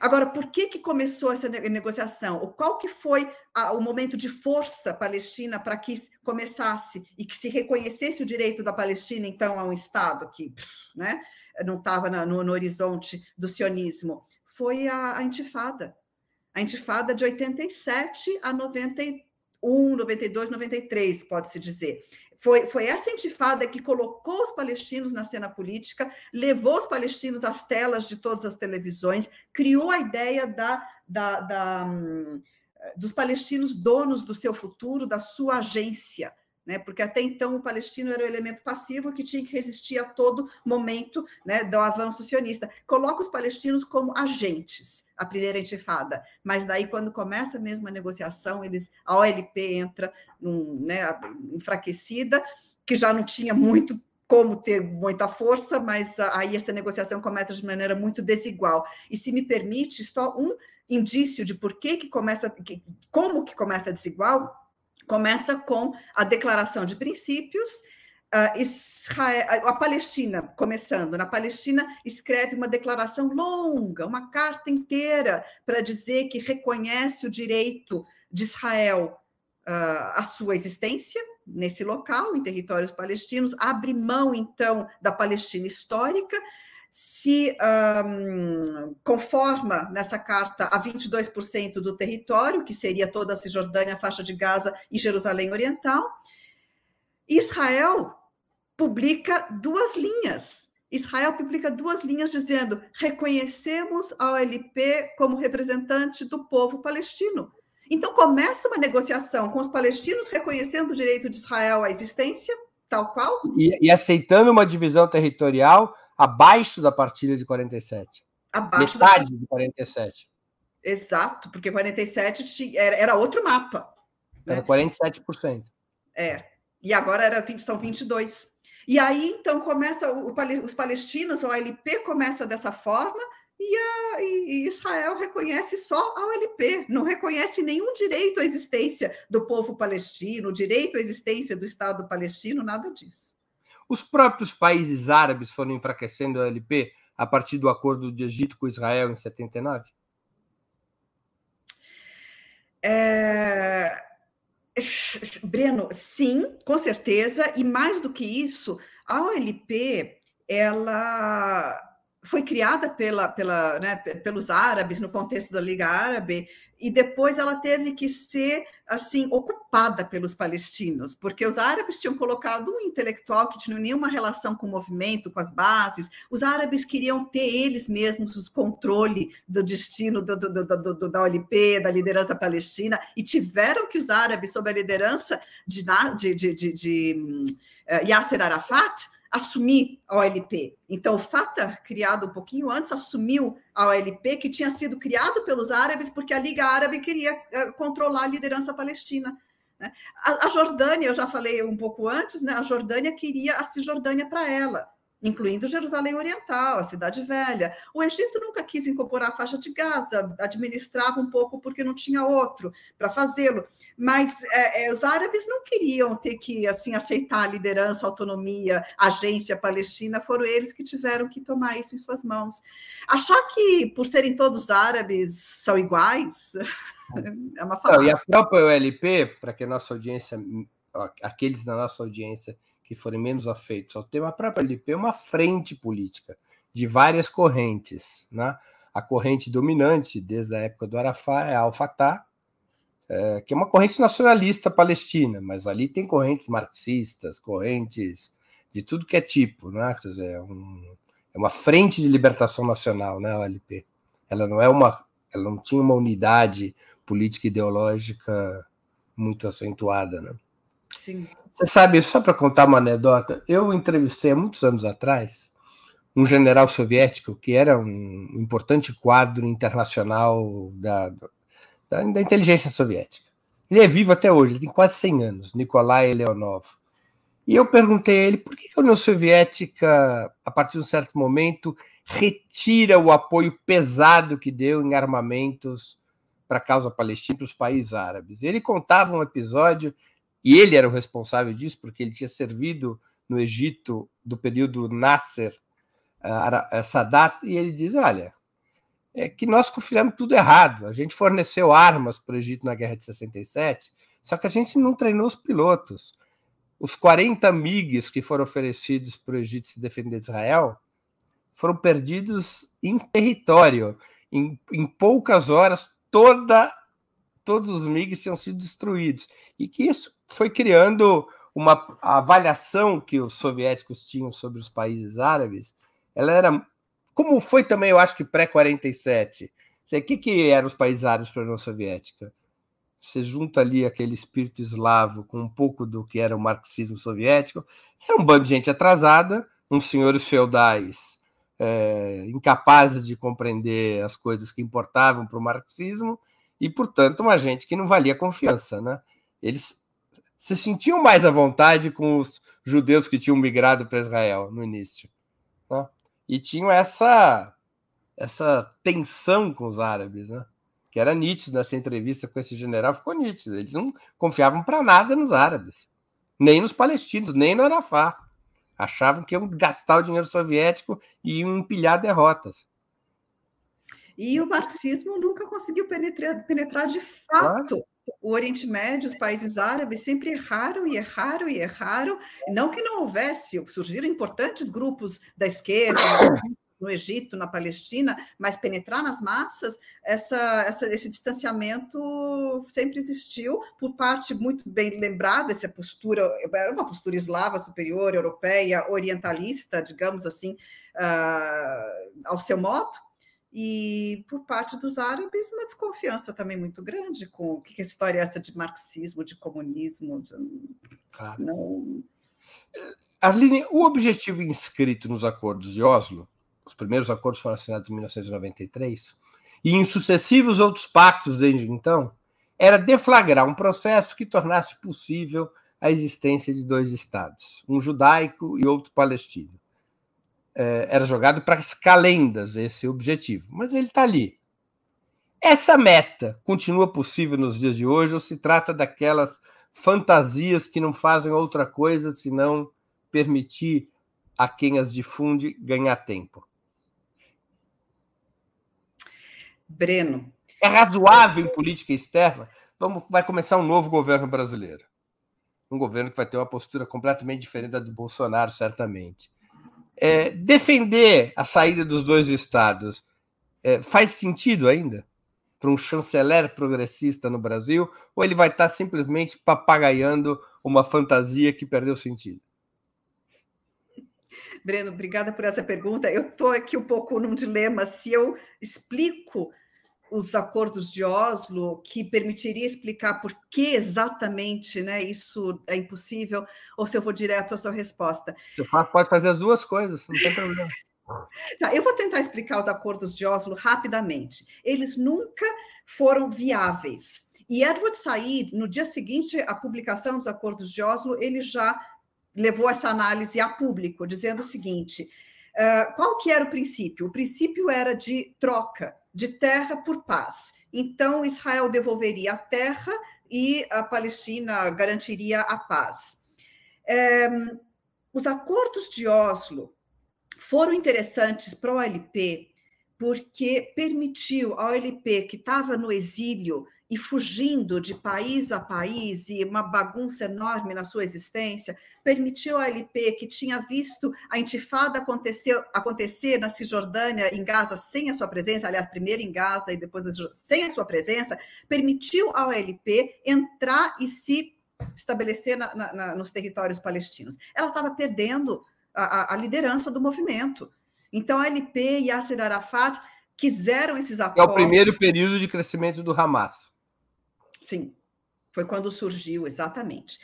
Agora, por que, que começou essa negociação? Qual que foi a, o momento de força palestina para que começasse e que se reconhecesse o direito da Palestina, então, a um Estado que, né, não estava no, no, horizonte do sionismo, foi a, a intifada. A intifada de 87 a 91, 92, 93, pode-se dizer. Foi, foi essa intifada que colocou os palestinos na cena política, levou os palestinos às telas de todas as televisões, criou a ideia da, da, da, hum, dos palestinos donos do seu futuro, da sua agência né? Porque até então o palestino era o elemento passivo que tinha que resistir a todo momento né, do avanço sionista. Coloca os palestinos como agentes, a primeira intifada, mas daí quando começa mesmo a negociação, eles a OLP entra num, né, enfraquecida, que já não tinha muito como ter muita força, mas aí essa negociação começa de maneira muito desigual. E se me permite, só um indício de por que, que começa, como que começa desigual, Começa com a declaração de princípios. Uh, Israel, a Palestina, começando, na Palestina escreve uma declaração longa, uma carta inteira, para dizer que reconhece o direito de Israel uh, à sua existência nesse local, em territórios palestinos, abre mão, então, da Palestina histórica se um, conforma nessa carta a 22% do território, que seria toda a Cisjordânia, a faixa de Gaza e Jerusalém Oriental. Israel publica duas linhas. Israel publica duas linhas dizendo: reconhecemos a OLP como representante do povo palestino. Então começa uma negociação com os palestinos reconhecendo o direito de Israel à existência, tal qual. E, e aceitando uma divisão territorial abaixo da partilha de 47. Abaixo Metade da... de 47. Exato, porque 47 era, era outro mapa. Era né? 47%. É. E agora era, são 22. E aí, então, começa o, os palestinos, o OLP começa dessa forma, e, a, e Israel reconhece só a OLP, não reconhece nenhum direito à existência do povo palestino, direito à existência do Estado palestino, nada disso. Os próprios países árabes foram enfraquecendo a LP a partir do acordo de Egito com Israel em 79? É... Breno, sim, com certeza, e mais do que isso, a OLP ela foi criada pela, pela, né, pelos árabes no contexto da Liga Árabe e depois ela teve que ser assim ocupada pelos palestinos, porque os árabes tinham colocado um intelectual que tinha nenhuma relação com o movimento, com as bases. Os árabes queriam ter eles mesmos o controle do destino do, do, do, da OLP, da liderança palestina, e tiveram que os árabes, sob a liderança de, de, de, de, de uh, Yasser Arafat, assumir a OLP. Então, o Fatah, criado um pouquinho antes, assumiu a OLP, que tinha sido criado pelos árabes, porque a Liga Árabe queria uh, controlar a liderança palestina. Né? A, a, Jordânia, eu já falei um pouco antes, né? a Jordânia queria a Cisjordânia para ela incluindo Jerusalém Oriental, a Cidade Velha. O Egito nunca quis incorporar a faixa de Gaza, administrava um pouco porque não tinha outro para fazê-lo. Mas é, é, os árabes não queriam ter que assim aceitar a liderança, a autonomia, a agência palestina, foram eles que tiveram que tomar isso em suas mãos. Achar que, por serem todos árabes, são iguais, [LAUGHS] é uma falácia. e a própria OLP, para que a nossa audiência, aqueles da nossa audiência que forem menos afeitos ao tema, a própria LP é uma frente política de várias correntes. Né? A corrente dominante, desde a época do Arafat, é a Al-Fatah, é, que é uma corrente nacionalista palestina, mas ali tem correntes marxistas, correntes de tudo que é tipo, né? Quer dizer, é, um, é uma frente de libertação nacional, né, a OLP. Ela não é uma, ela não tinha uma unidade política ideológica muito acentuada, né? Sim. Você sabe, só para contar uma anedota, eu entrevistei há muitos anos atrás um general soviético que era um importante quadro internacional da, da, da inteligência soviética. Ele é vivo até hoje, ele tem quase 100 anos, Nikolai Leonov. E eu perguntei a ele por que a União Soviética, a partir de um certo momento, retira o apoio pesado que deu em armamentos para a causa palestina para os países árabes. Ele contava um episódio e ele era o responsável disso, porque ele tinha servido no Egito do período Nasser, uh, Sadat, e ele diz: olha, é que nós fizemos tudo errado. A gente forneceu armas para o Egito na guerra de 67, só que a gente não treinou os pilotos. Os 40 MiGs que foram oferecidos para o Egito se defender de Israel foram perdidos em território. Em, em poucas horas, toda, todos os MiGs tinham sido destruídos. E que isso foi criando uma avaliação que os soviéticos tinham sobre os países árabes, ela era como foi também, eu acho que pré-47. O que, que eram os países árabes para a União Soviética? Você junta ali aquele espírito eslavo com um pouco do que era o marxismo soviético, era um bando de gente atrasada, uns senhores feudais é, incapazes de compreender as coisas que importavam para o marxismo, e, portanto, uma gente que não valia confiança. Né? Eles se sentiam mais à vontade com os judeus que tinham migrado para Israel no início. Né? E tinham essa, essa tensão com os árabes, né? que era nítido nessa entrevista com esse general, ficou nítido. Eles não confiavam para nada nos árabes, nem nos palestinos, nem no Arafá. Achavam que iam gastar o dinheiro soviético e iam empilhar derrotas. E o marxismo nunca conseguiu penetrar, penetrar de fato claro o Oriente Médio, os países árabes sempre erraram e erraram e erraram. Não que não houvesse, surgiram importantes grupos da esquerda no Egito, na Palestina, mas penetrar nas massas, essa, essa, esse distanciamento sempre existiu por parte muito bem lembrada, essa postura, era uma postura eslava superior, europeia, orientalista, digamos assim, uh, ao seu modo, e por parte dos árabes uma desconfiança também muito grande com o que é história é essa de marxismo, de comunismo. De... Claro. Não... Arline, o objetivo inscrito nos acordos de Oslo, os primeiros acordos foram assinados em 1993, e em sucessivos outros pactos desde então, era deflagrar um processo que tornasse possível a existência de dois estados, um judaico e outro palestino é, era jogado para as calendas esse objetivo, mas ele está ali. Essa meta continua possível nos dias de hoje ou se trata daquelas fantasias que não fazem outra coisa senão permitir a quem as difunde ganhar tempo? Breno. É razoável em política externa? Vamos, vai começar um novo governo brasileiro. Um governo que vai ter uma postura completamente diferente da do Bolsonaro, certamente É, defender a saída dos dois estados é, faz sentido ainda para um chanceler progressista no Brasil? Ou ele vai estar simplesmente papagaiando uma fantasia que perdeu sentido? Breno, obrigada por essa pergunta. Eu estou aqui um pouco num dilema. Se eu explico os acordos de Oslo, que permitiria explicar por que exatamente né, isso é impossível, ou se eu vou direto à sua resposta. Você pode fazer as duas coisas, não tem problema. [LAUGHS] Tá, eu vou tentar explicar os acordos de Oslo rapidamente. Eles nunca foram viáveis. E Edward Said, no dia seguinte à publicação dos acordos de Oslo, ele já levou essa análise a público, dizendo o seguinte: uh, qual que era o princípio? O princípio era de troca de terra por paz. Então, Israel devolveria a terra e a Palestina garantiria a paz. É, os acordos de Oslo foram interessantes para o OLP porque permitiu ao OLP, que estava no exílio, e fugindo de país a país e uma bagunça enorme na sua existência, permitiu a LP, que tinha visto a intifada acontecer, acontecer na Cisjordânia, em Gaza, sem a sua presença, aliás, primeiro em Gaza e depois sem a sua presença, permitiu ao LP entrar e se estabelecer na, na, nos territórios palestinos. Ela estava perdendo a, a, liderança do movimento. Então, a LP e Yasser Arafat quiseram esses acordos. É o primeiro período de crescimento do Hamas. Sim, foi quando surgiu, exatamente.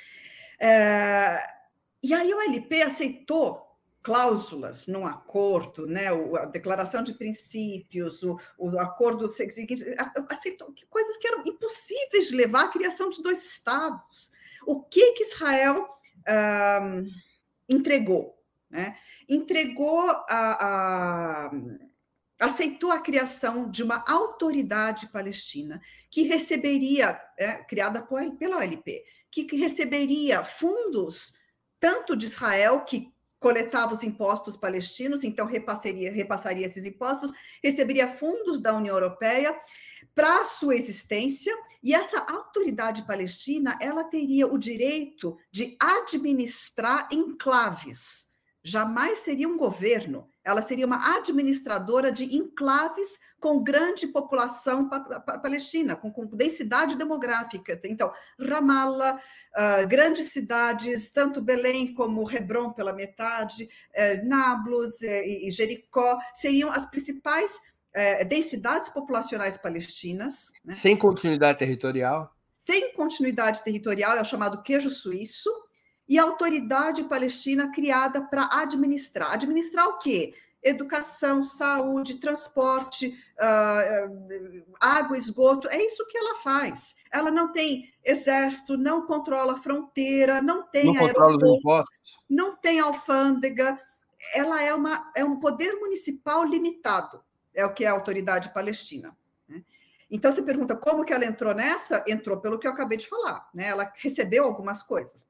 É, e aí o LP aceitou cláusulas num acordo, né, a declaração de princípios, o, o acordo seguinte, aceitou coisas que eram impossíveis de levar à criação de dois estados. O que que Israel entregou? Né? Entregou a, a aceitou a criação de uma autoridade palestina que receberia, é, criada pela OLP, que receberia fundos tanto de Israel, que coletava os impostos palestinos, então repassaria, repassaria esses impostos, receberia fundos da União Europeia para sua existência, e essa autoridade palestina, ela teria o direito de administrar enclaves, jamais seria um governo, ela seria uma administradora de enclaves com grande população pa pa palestina, com, com, densidade demográfica. Então, Ramallah, uh, grandes cidades, tanto Belém como Hebron pela metade, uh, Nablus uh, e Jericó, seriam as principais eh, densidades populacionais palestinas. Né? Sem continuidade territorial. Sem continuidade territorial, é o chamado queijo suíço e a autoridade palestina criada para administrar. Administrar o quê? Educação, saúde, transporte, uh, água, esgoto, é isso que ela faz. Ela não tem exército, não controla fronteira, não tem não controla os impostos. não tem alfândega. Ela é, uma, é um poder municipal limitado, é o que é a autoridade palestina. Né? Então, você pergunta como que ela entrou nessa? Entrou pelo que eu acabei de falar. Né? Ela recebeu algumas coisas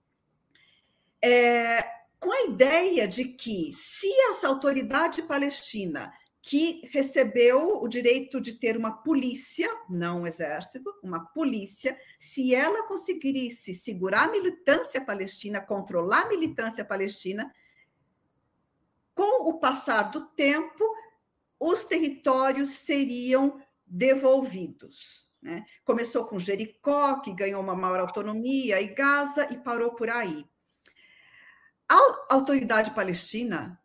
é, com a ideia de que, se essa autoridade palestina que recebeu o direito de ter uma polícia, não um exército, uma polícia, se ela conseguisse segurar a militância palestina, controlar a militância palestina, com o passar do tempo, os territórios seriam devolvidos. Né? Começou com Jericó, que ganhou uma maior autonomia, e Gaza, e parou por aí. A autoridade palestina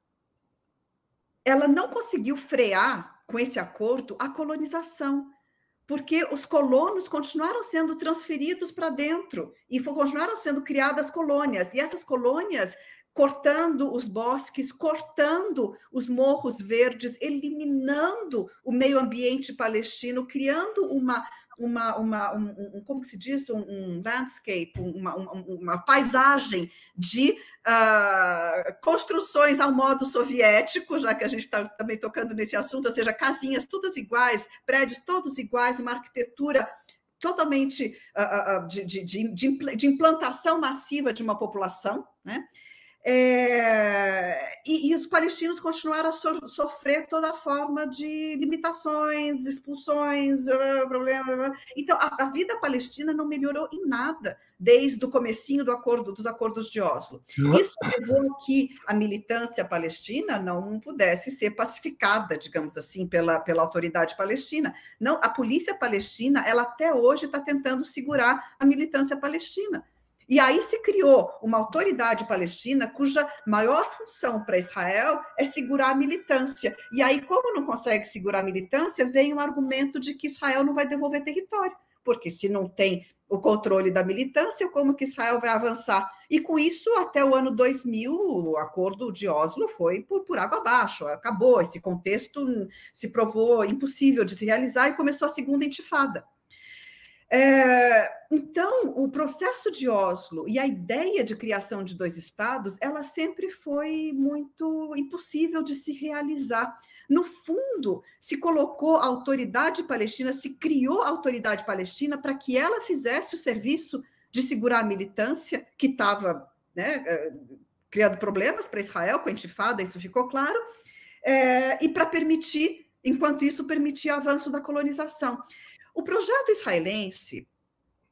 ela não conseguiu frear com esse acordo a colonização, porque os colonos continuaram sendo transferidos para dentro e continuaram sendo criadas colônias, e essas colônias cortando os bosques, cortando os morros verdes, eliminando o meio ambiente palestino, criando uma uma, uma um, um, como se diz, um, um landscape, uma, uma, paisagem de uh, construções ao modo soviético, já que a gente está também tocando nesse assunto, ou seja, casinhas todas iguais, prédios todos iguais, uma arquitetura totalmente uh, uh, de, de, de, de implantação massiva de uma população, né? É, e, e, os palestinos continuaram a so, sofrer toda forma de limitações, expulsões, problemas. Então, a, a, vida palestina não melhorou em nada desde o comecinho do acordo, dos acordos de Oslo. Isso levou a que a militância palestina não pudesse ser pacificada, digamos assim, pela, pela autoridade palestina. Não, a polícia palestina, ela até hoje está tentando segurar a militância palestina e aí se criou uma autoridade palestina cuja maior função para Israel é segurar a militância. E aí, como não consegue segurar a militância, vem o argumento de que Israel não vai devolver território, porque se não tem o controle da militância, como que Israel vai avançar? E com isso, até o ano 2000, o acordo de Oslo foi por, por água abaixo, acabou. Esse contexto se provou impossível de se realizar e começou a segunda intifada. É, então, o processo de Oslo e a ideia de criação de dois estados, ela sempre foi muito impossível de se realizar. No fundo, se colocou a autoridade palestina, se criou a autoridade palestina para que ela fizesse o serviço de segurar a militância que estava né, é, criando problemas para Israel com a intifada, isso ficou claro, é, e para permitir, enquanto isso, permitir avanço da colonização. O projeto israelense,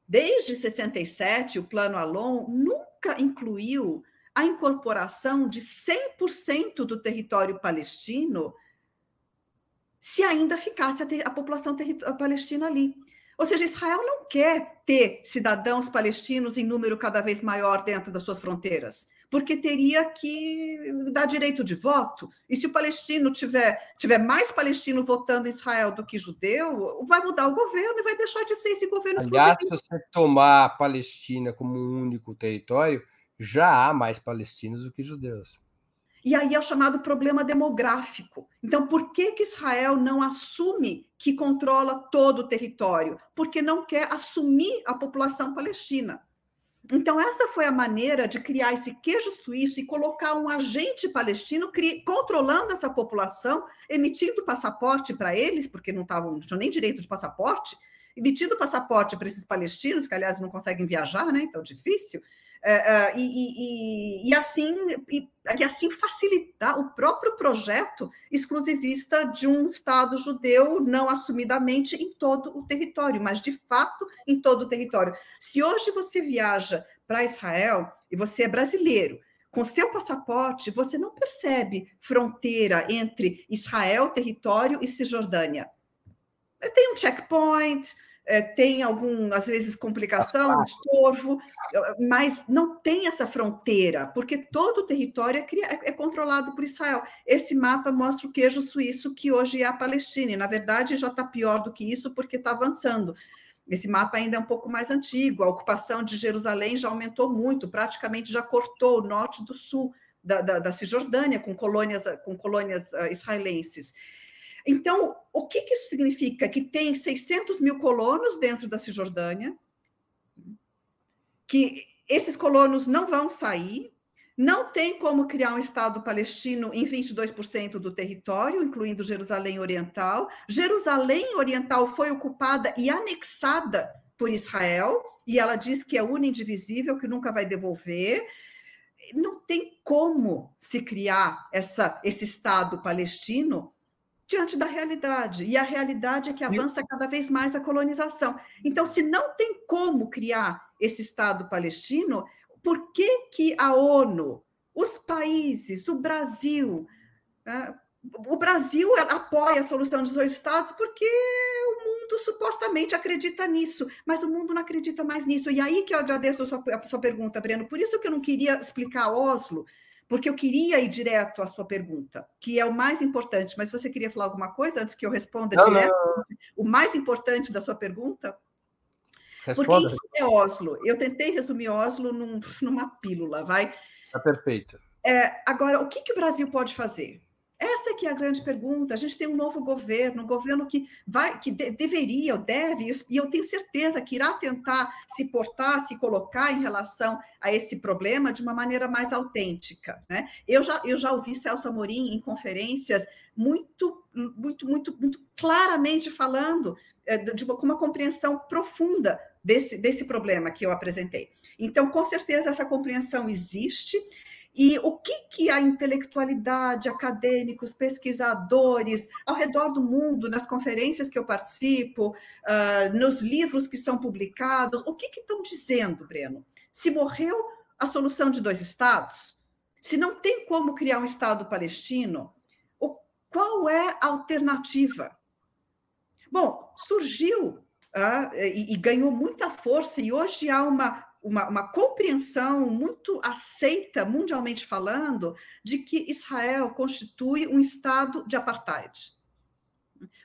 desde 67, o Plano Alon, nunca incluiu a incorporação de 100% do território palestino se ainda ficasse a, a população palestina ali. Ou seja, Israel não quer ter cidadãos palestinos em número cada vez maior dentro das suas fronteiras porque teria que dar direito de voto. E se o palestino tiver, tiver mais palestino votando em Israel do que judeu, vai mudar o governo e vai deixar de ser esse governo Aliás, se você tomar a Palestina como um único território, já há mais palestinos do que judeus. E aí é o chamado problema demográfico. Então, por que, que Israel não assume que controla todo o território? Porque não quer assumir a população palestina. Então, essa foi a maneira de criar esse queijo suíço e colocar um agente palestino controlando essa população, emitindo passaporte para eles, porque não, estavam, não tinham nem direito de passaporte, emitindo passaporte para esses palestinos, que, aliás, não conseguem viajar, né? Então, difícil. É, é, e, e, e, assim e, e, assim facilitar o próprio projeto exclusivista de um Estado judeu não assumidamente em todo o território, mas de fato em todo o território. Se hoje você viaja para Israel e você é brasileiro, com seu passaporte, você não percebe fronteira entre Israel, território e Cisjordânia. Tem um checkpoint, é, tem algum, às vezes, complicação, estorvo, mas não tem essa fronteira, porque todo o território é, é, é, controlado por Israel. Esse mapa mostra o queijo suíço, que hoje é a Palestina, e na verdade já está pior do que isso, porque está avançando. Esse mapa ainda é um pouco mais antigo, a ocupação de Jerusalém já aumentou muito, praticamente já cortou o norte do sul da, da, da Cisjordânia com colônias, com colônias uh, israelenses. Então, o que, que isso significa? Que tem 600 mil colonos dentro da Cisjordânia, que esses colonos não vão sair, não tem como criar um Estado palestino em 22% do território, incluindo Jerusalém Oriental. Jerusalém Oriental foi ocupada e anexada por Israel, e ela diz que é indivisível, que nunca vai devolver. Não tem como se criar essa, esse Estado palestino diante da realidade. E a realidade é que avança cada vez mais a colonização. Então, se não tem como criar esse Estado palestino, por que, que a ONU, os países, o Brasil, né? o Brasil apoia a solução dos dois Estados porque o mundo supostamente acredita nisso, mas o mundo não acredita mais nisso. E aí que eu agradeço a sua, a sua pergunta, Breno. Por isso que eu não queria explicar Oslo, porque eu queria ir direto à sua pergunta, que é o mais importante. Mas você queria falar alguma coisa antes que eu responda não, direto? Não. O mais importante da sua pergunta? Responda. Porque isso é Oslo. Eu tentei resumir Oslo num, numa pílula, vai? Está perfeito. É, agora, o que, que o Brasil pode fazer? Essa é que é a grande pergunta. A gente tem um novo governo, um governo que vai, que de, deveria, ou deve, e eu tenho certeza que irá tentar se portar, se colocar em relação a esse problema de uma maneira mais autêntica. Né? Eu, já, eu já ouvi Celso Amorim em conferências muito, muito, muito, muito claramente falando é, de uma, com uma compreensão profunda desse, desse problema que eu apresentei. Então, com certeza, essa compreensão existe. E o que, que a intelectualidade, acadêmicos, pesquisadores, ao redor do mundo, nas conferências que eu participo, uh, nos livros que são publicados, o que, estão dizendo, Breno? Se morreu a solução de dois estados, se não tem como criar um Estado palestino, qual é a alternativa? Bom, surgiu uh, e, e ganhou muita força, e hoje há uma uma, uma, compreensão muito aceita, mundialmente falando, de que Israel constitui um estado de apartheid.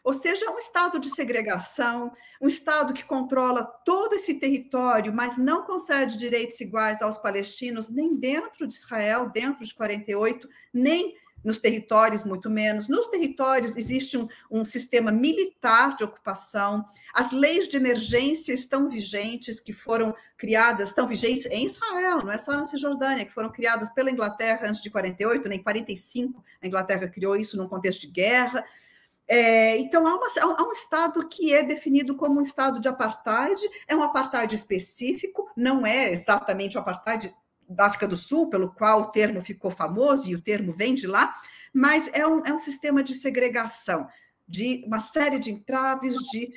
Ou seja, um estado de segregação, um estado que controla todo esse território, mas não concede direitos iguais aos palestinos, nem dentro de Israel, dentro de 48, nem nos territórios, muito menos. Nos territórios existe um, um, sistema militar de ocupação, as leis de emergência estão vigentes, que foram criadas, estão vigentes em Israel, não é só na Cisjordânia, que foram criadas pela Inglaterra antes de 48, nem 45, a Inglaterra criou isso num contexto de guerra. É, então, há, uma, há, um Estado que é definido como um Estado de apartheid, é um apartheid específico, não é exatamente o apartheid da África do Sul, pelo qual o termo ficou famoso, e o termo vem de lá, mas é um, é um sistema de segregação, de uma série de entraves, de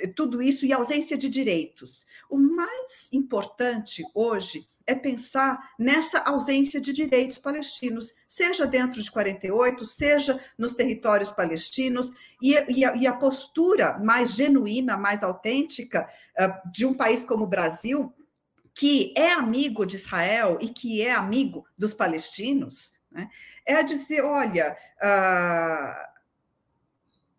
uh, tudo isso e ausência de direitos. O mais importante hoje é pensar nessa ausência de direitos palestinos, seja dentro de 48, seja nos territórios palestinos, e, e, a, e a, postura mais genuína, mais autêntica uh, de um país como o Brasil, que é amigo de Israel e que é amigo dos palestinos, né, é dizer: olha, uh,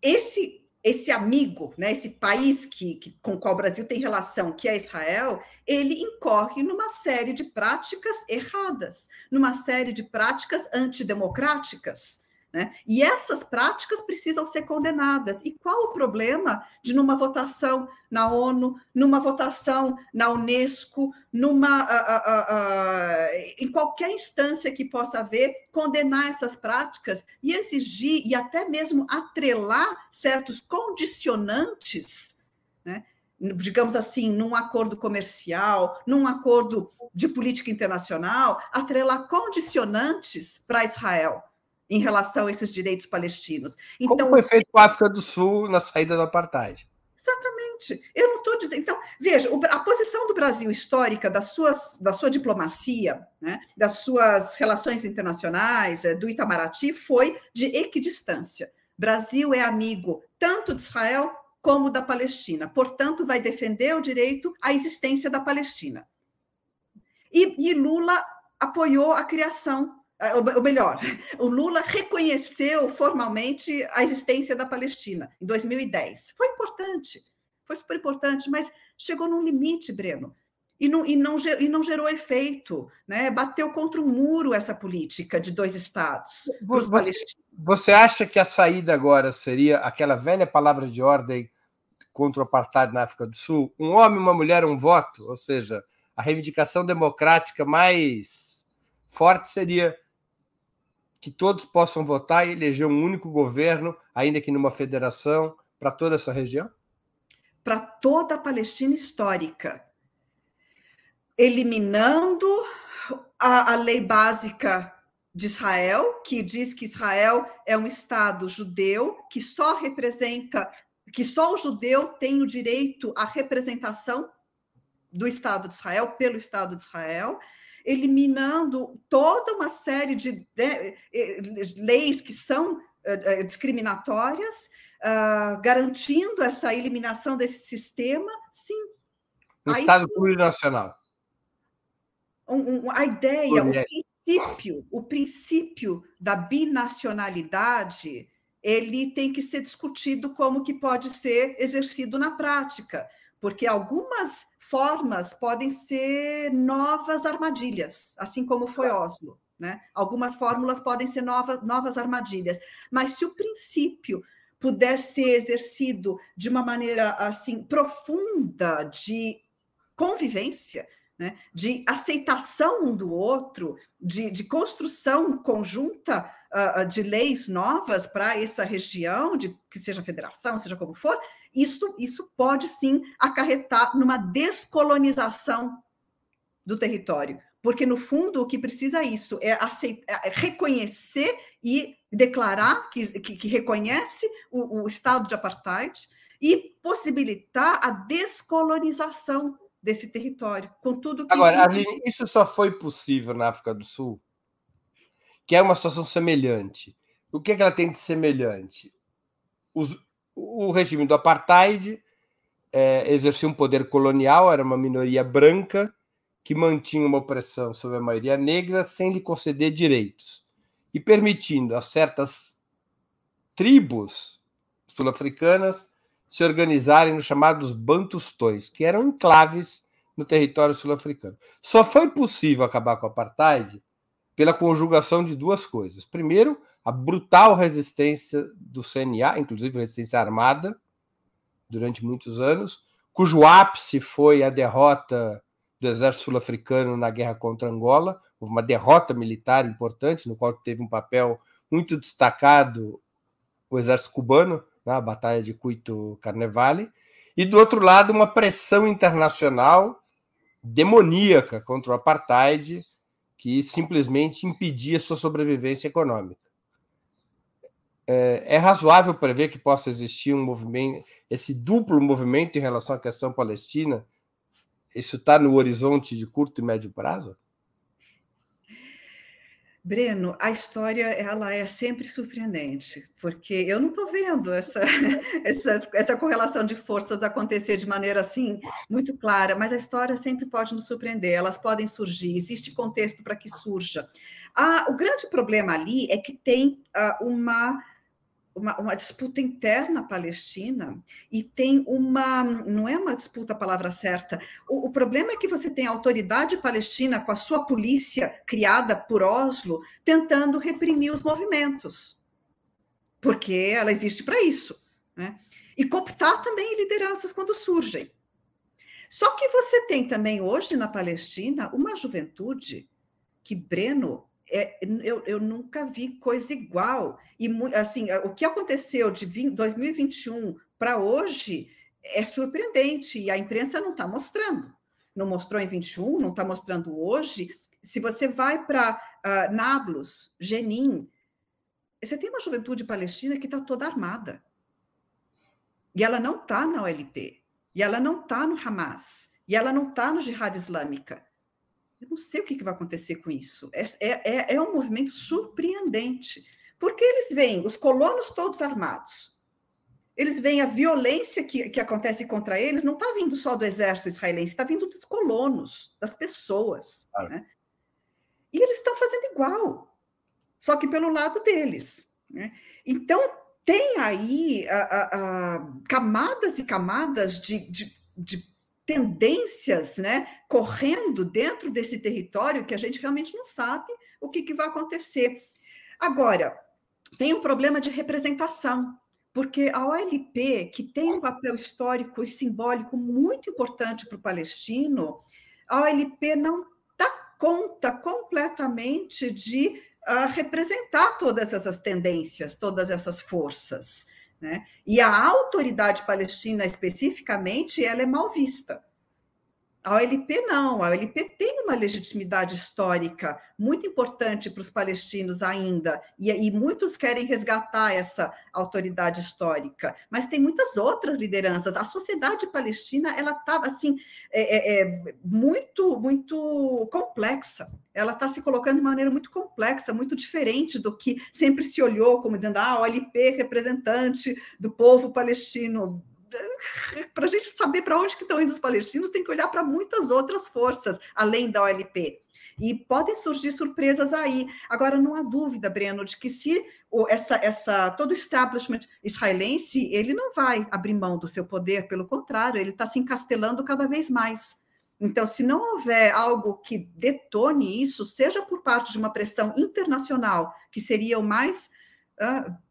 esse esse amigo, né, esse país que, que, com o qual o Brasil tem relação, que é Israel, ele incorre numa série de práticas erradas, numa série de práticas antidemocráticas. Né? E essas práticas precisam ser condenadas. E qual o problema de, numa votação na ONU, numa votação na Unesco, numa, uh, uh, uh, em qualquer instância que possa haver, condenar essas práticas e exigir e até mesmo atrelar certos condicionantes, né? digamos assim, num acordo comercial, num acordo de política internacional, atrelar condicionantes para Israel em relação a esses direitos palestinos. Então, Como foi feito com a África do Sul na saída do apartheid? Exatamente. Eu não estou dizendo. Então, veja, a posição do Brasil histórica, das suas, da sua diplomacia, né, das suas relações internacionais, eh, do Itamaraty, foi de equidistância. Brasil é amigo tanto de Israel como da Palestina, portanto, vai defender o direito à existência da Palestina. E, e Lula apoiou a criação ou melhor, o Lula reconheceu formalmente a existência da Palestina em 2010. Foi importante, foi super importante, mas chegou num limite, Breno, e não, e não, e não gerou efeito, né? bateu contra o muro essa política de dois estados. Você, você acha que a saída agora seria aquela velha palavra de ordem contra o apartheid na África do Sul? Um homem, uma mulher, um voto? Ou seja, a reivindicação democrática mais forte seria que todos possam votar e eleger um único governo, ainda que numa federação, para toda essa região? Para toda a Palestina histórica, eliminando a, a lei básica de Israel, que diz que Israel é um Estado judeu que só representa, que só o judeu tem o direito à representação do Estado de Israel, pelo Estado de Israel, eliminando toda uma série de né, leis que são uh, discriminatórias, uh, garantindo essa eliminação desse sistema, sim. No Estado plurinacional. Um, um, a ideia, o princípio, o princípio da binacionalidade, ele tem que ser discutido como que pode ser exercido na prática, porque algumas formas podem ser novas armadilhas, assim como foi Oslo. Né? Algumas fórmulas podem ser novas, novas armadilhas, mas se o princípio puder ser exercido de uma maneira assim profunda de convivência, né? de aceitação um do outro, de, de construção conjunta uh, de leis novas para essa região, de que seja federação, seja como for, isso, isso pode sim acarretar numa descolonização do território, porque no fundo o que precisa é isso é, aceitar, é reconhecer e declarar que, que, que reconhece o, o, estado de apartheid e possibilitar a descolonização desse território, com tudo que Agora, isso... Aline, isso só foi possível na África do Sul, que é uma situação semelhante. O que, é que ela tem de semelhante? Os, o regime do apartheid é, exercia um poder colonial, era uma minoria branca que mantinha uma opressão sobre a maioria negra sem lhe conceder direitos e permitindo a certas tribos sul-africanas se organizarem nos chamados bantustões, que eram enclaves no território sul-africano. Só foi possível acabar com o apartheid pela conjugação de duas coisas. Primeiro, a brutal resistência do CNA, inclusive resistência armada, durante muitos anos, cujo ápice foi a derrota do exército sul-africano na guerra contra Angola. Houve uma derrota militar importante, no qual teve um papel muito destacado o exército cubano, na né, Batalha de Cuito Carnevale. E, do outro lado, uma pressão internacional demoníaca contra o apartheid, que simplesmente impedia sua sobrevivência econômica. É, é razoável prever que possa existir um movimento, esse duplo movimento em relação à questão palestina, isso está no horizonte de curto e médio prazo? Breno, a história ela é sempre surpreendente, porque eu não estou vendo essa, [LAUGHS] essa, essa correlação de forças acontecer de maneira assim muito clara, mas a história sempre pode nos surpreender, elas podem surgir, existe contexto para que surja. Ah, o grande problema ali é que tem ah, uma uma, uma, disputa interna palestina e tem uma, não é uma disputa a palavra certa, o, o, problema é que você tem a autoridade palestina com a sua polícia criada por Oslo tentando reprimir os movimentos, porque ela existe para isso, né? E cooptar também lideranças quando surgem. Só que você tem também hoje na Palestina uma juventude que Breno é, eu, eu, nunca vi coisa igual. E assim, o que aconteceu de 20, 2021 para hoje é surpreendente e a imprensa não está mostrando. Não mostrou em 21, não está mostrando hoje. Se você vai para uh, Nablus, Jenin, você tem uma juventude palestina que está toda armada. E ela não está na OLP, e ela não está no Hamas, e ela não está no Jihad Islâmica. Eu não sei o que, vai acontecer com isso. É, é, é, é um movimento surpreendente, porque eles veem os colonos todos armados, eles veem a violência que, que acontece contra eles, não está vindo só do exército israelense, está vindo dos colonos, das pessoas. Ah. Né? E eles estão fazendo igual, só que pelo lado deles. Né? Então, tem aí a, a, a, camadas e camadas de, de, de tendências né, correndo dentro desse território que a gente realmente não sabe o que, que vai acontecer. Agora, tem um problema de representação, porque a OLP, que tem um papel histórico e simbólico muito importante para o palestino, a OLP não dá conta completamente de uh, representar todas essas tendências, todas essas forças. Né? E a autoridade palestina, especificamente, ela é mal vista. A OLP não, a OLP tem uma legitimidade histórica muito importante para os palestinos ainda, e, e, muitos querem resgatar essa autoridade histórica, mas tem muitas outras lideranças. A sociedade palestina ela estava assim é, é, é, muito muito complexa. Ela está se colocando de maneira muito complexa, muito diferente do que sempre se olhou como dizendo ah, a OLP representante do povo palestino [LAUGHS] para a gente saber para onde que estão indo os palestinos, tem que olhar para muitas outras forças, além da OLP. E podem surgir surpresas aí. Agora, não há dúvida, Breno, de que se essa, essa, todo o establishment israelense, ele não vai abrir mão do seu poder, pelo contrário, ele está se encastelando cada vez mais. Então, se não houver algo que detone isso, seja por parte de uma pressão internacional, que seria o mais uh,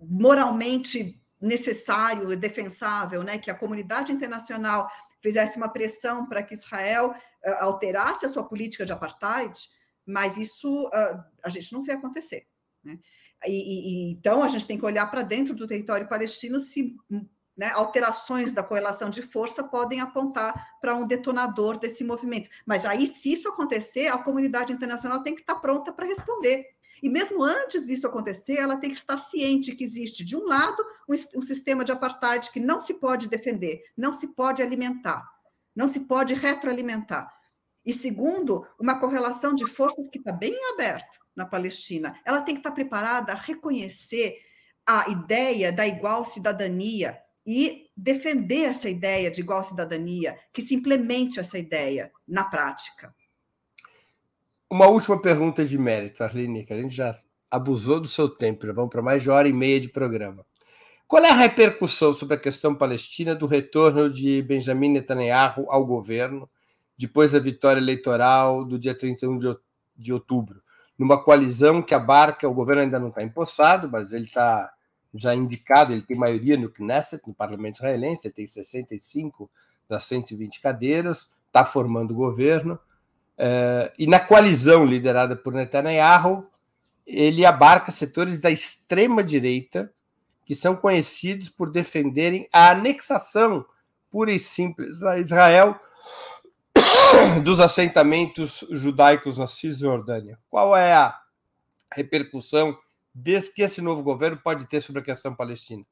moralmente necessário e defensável, né, que a comunidade internacional fizesse uma pressão para que Israel uh, alterasse a sua política de apartheid, mas isso uh, a gente não vê acontecer. Né? E, e, então a gente tem que olhar para dentro do território palestino se né, alterações da correlação de força podem apontar para um detonador desse movimento. Mas aí, se isso acontecer, a comunidade internacional tem que estar pronta para responder. E mesmo antes disso acontecer, ela tem que estar ciente que existe, de um lado, um, um sistema de apartheid que não se pode defender, não se pode alimentar, não se pode retroalimentar. E segundo, uma correlação de forças que está bem aberta na Palestina. Ela tem que estar preparada a reconhecer a ideia da igual cidadania e defender essa ideia de igual cidadania, que se implemente essa ideia na prática. Uma última pergunta de mérito, Arline, que a gente já abusou do seu tempo, já vamos para mais de hora e meia de programa. Qual é a repercussão sobre a questão palestina do retorno de Benjamin Netanyahu ao governo depois da vitória eleitoral do dia 31 de outubro? Numa coalizão que abarca, o governo ainda não está empossado, mas ele está já indicado, ele tem maioria no Knesset, no parlamento israelense, ele tem 65 das 120 cadeiras, está formando governo. Uh, e na coalizão liderada por Netanyahu, ele abarca setores da extrema-direita que são conhecidos por defenderem a anexação pura e simples a Israel [COUGHS] dos assentamentos judaicos na Cisjordânia. Qual é a repercussão desse que esse novo governo pode ter sobre a questão palestina?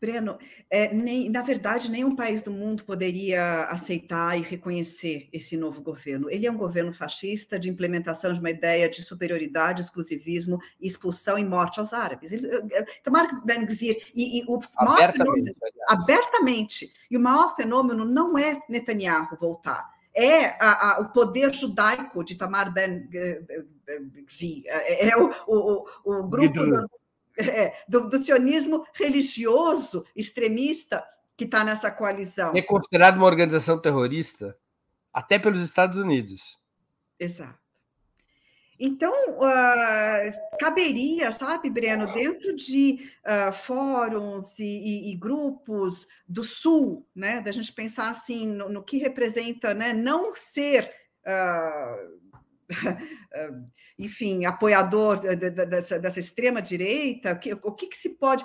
Breno, é, nem, na verdade, nenhum país do mundo poderia aceitar e reconhecer esse novo governo. Ele é um governo fascista de implementação de uma ideia de superioridade, exclusivismo, expulsão e morte aos árabes. Ele, Tamar Ben-Gvir e, e, o abertamente, fenômeno, abertamente. E o maior fenômeno não é Netanyahu voltar é a, a, o poder judaico de Tamar Ben-Gvir, é, é o, o, o grupo do, é, do, do sionismo religioso extremista que está nessa coalizão. É considerado uma organização terrorista até pelos Estados Unidos. Exato. Então, uh, caberia, sabe, Breno, dentro de uh, fóruns e, e, e, grupos do Sul, né, da gente pensar assim no, no que representa né, não ser uh, [LAUGHS] enfim, apoiador dessa, dessa extrema-direita, o que, que, se pode.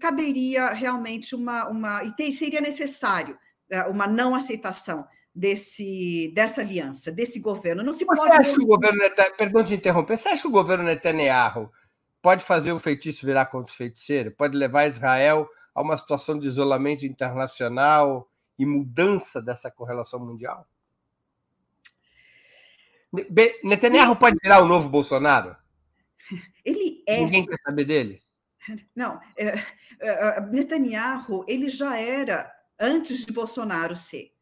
Caberia realmente uma. uma e seria necessário é, uma não aceitação desse, dessa aliança, desse governo. Não se você pode. Acha que o governo, perdão de interromper, você acha que o governo Netanyahu pode fazer o feitiço virar contra o feiticeiro? Pode levar Israel a uma situação de isolamento internacional e mudança dessa correlação mundial? Netanyahu pode virar o novo Bolsonaro? Ele é. Ninguém quer saber dele? Não, é, é, é, Netanyahu ele já era antes de Bolsonaro ser.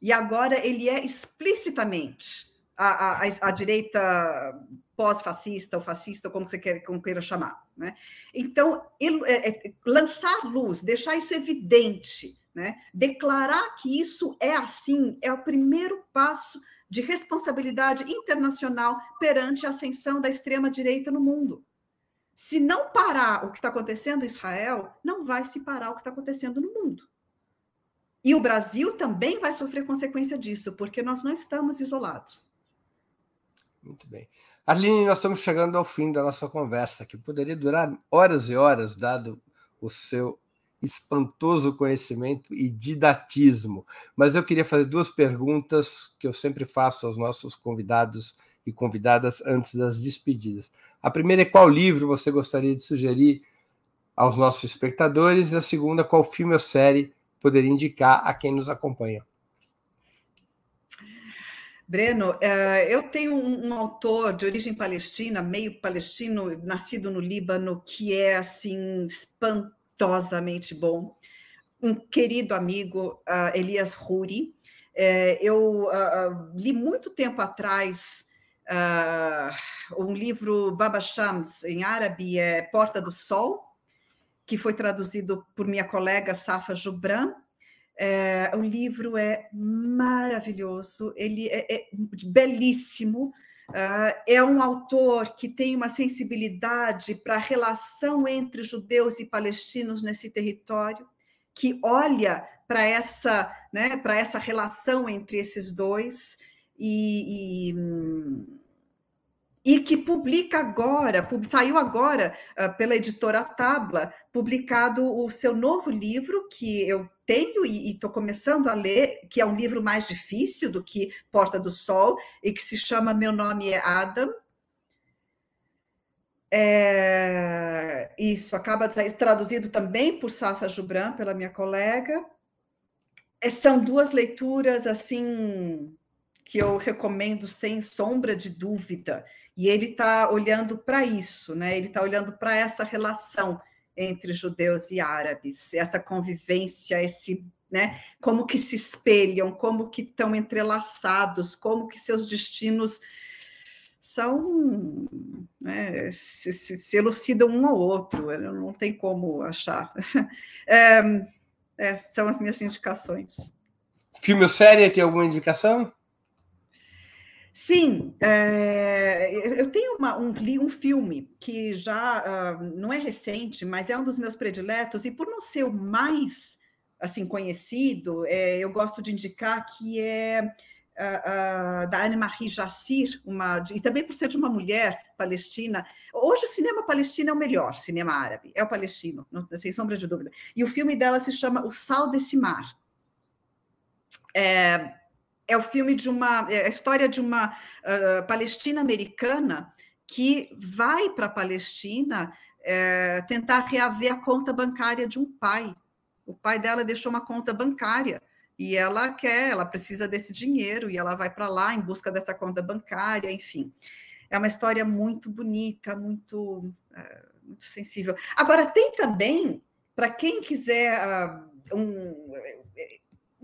E agora ele é explicitamente a, a, a direita pós-fascista ou fascista, como você quer, como queira chamar. Né? Então, ele, é, é, lançar luz, deixar isso evidente, né? declarar que isso é assim, é o primeiro passo de responsabilidade internacional perante a ascensão da extrema-direita no mundo. Se não parar o que está acontecendo em Israel, não vai se parar o que está acontecendo no mundo. E o Brasil também vai sofrer consequência disso, porque nós não estamos isolados. Muito bem. Arline, nós estamos chegando ao fim da nossa conversa, que poderia durar horas e horas, dado o seu espantoso conhecimento e didatismo. Mas eu queria fazer duas perguntas que eu sempre faço aos nossos convidados e convidadas antes das despedidas. A primeira é qual livro você gostaria de sugerir aos nossos espectadores, e a segunda, qual filme ou série poderia indicar a quem nos acompanha. Breno, eh, eu tenho um autor de origem palestina, meio palestino, nascido no Líbano, que é assim espantoso espantosamente bom. Um querido amigo, uh, Elias Ruri. É, eu uh, li muito tempo atrás um livro Baba Shams, em árabe, é Porta do Sol, que foi traduzido por minha colega Safa Jubran. É, o livro é maravilhoso, ele é, é belíssimo, Uh, é um autor que tem uma sensibilidade para a relação entre judeus e palestinos nesse território, que olha para essa, né, para essa relação entre esses dois e, e, e que publica agora, saiu agora uh, pela editora Tabla, publicado o seu novo livro, que eu tenho e estou começando a ler, que é um livro mais difícil do que Porta do Sol, e que se chama Meu Nome é Adam. É, isso acaba de sair traduzido também por Safa Jubran, pela minha colega. É, são duas leituras assim que eu recomendo sem sombra de dúvida e ele está olhando para isso, né? Ele está olhando para essa relação entre judeus e árabes, essa convivência, esse, né? Como que se espelham, como que estão entrelaçados, como que seus destinos são né, se, se, se, elucidam um ao outro, não tem como achar. [LAUGHS] É, é, são as minhas indicações. Filme ou série, tem alguma indicação? Sim, é, eu tenho uma, um, um filme que já uh, não é recente, mas é um dos meus prediletos, e por não ser o mais assim conhecido, é, eu gosto de indicar que é uh, uh, da Anne-Marie Jassir, uma, e também por ser de uma mulher palestina. Hoje o cinema palestino é o melhor cinema árabe, é o palestino, não, sem sombra de dúvida. E o filme dela se chama O Sal desse Mar. É, é o filme de uma é a história de uma uh, palestina americana que vai para a Palestina é, tentar reaver a conta bancária de um pai. O pai dela deixou uma conta bancária e ela quer, ela precisa desse dinheiro e ela vai para lá em busca dessa conta bancária, enfim. É uma história muito bonita, muito, é, muito sensível. Agora, tem também, para quem quiser uh, um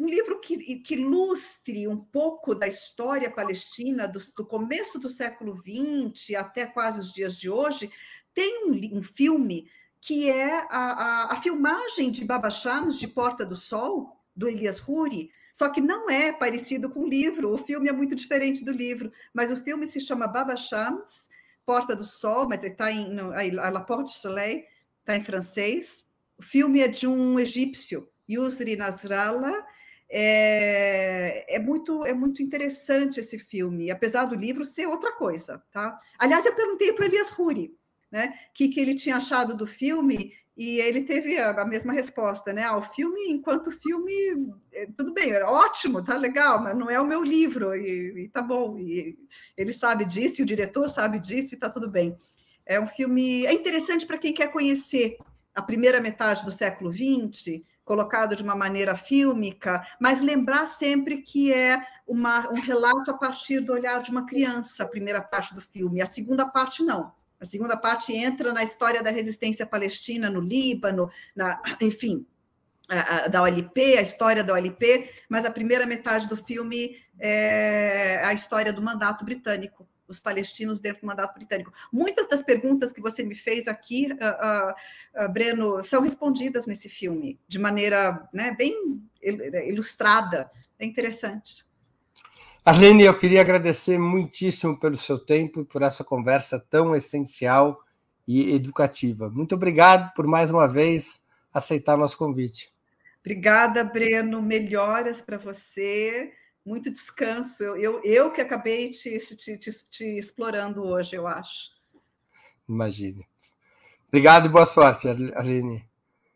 um livro que, que ilustre um pouco da história palestina do, do, começo do século XX até quase os dias de hoje, tem um, um filme que é a, a, a, filmagem de Baba Shams, de Porta do Sol, do Elias Huri, só que não é parecido com o livro, o filme é muito diferente do livro, mas o filme se chama Baba Shams, Porta do Sol, mas está em no, a La Porte Soleil, está em francês. O filme é de um egípcio, Yusri Nasrallah, é, é, muito, é muito interessante esse filme, apesar do livro ser outra coisa, tá? Aliás, eu perguntei para Elias Ruri, né, que, que ele tinha achado do filme, e ele teve a, a mesma resposta, né? Ah, o filme, enquanto filme, é, tudo bem, é ótimo, tá legal, mas não é o meu livro, e, e tá bom, e ele sabe disso, e o diretor sabe disso, e tá tudo bem. É um filme, é interessante para quem quer conhecer a primeira metade do século XX, colocado de uma maneira fílmica, mas lembrar sempre que é uma, um relato a partir do olhar de uma criança, a primeira parte do filme, a segunda parte não. A segunda parte entra na história da resistência palestina no Líbano, na, [CLEARS THROAT] enfim, a, a, da OLP, a história da OLP, mas a primeira metade do filme é a história do mandato britânico os palestinos dentro do mandato britânico. Muitas das perguntas que você me fez aqui, uh, uh, uh, Breno, são respondidas nesse filme, de maneira né, bem ilustrada. É interessante. Arlene, eu queria agradecer muitíssimo pelo seu tempo e por essa conversa tão essencial e educativa. Muito obrigado por mais uma vez aceitar nosso convite. Obrigada, Breno. Melhoras para você muito descanso. Eu, eu, eu que acabei te, te, te, te explorando hoje, eu acho. Imagine. Obrigado e boa sorte, Aline.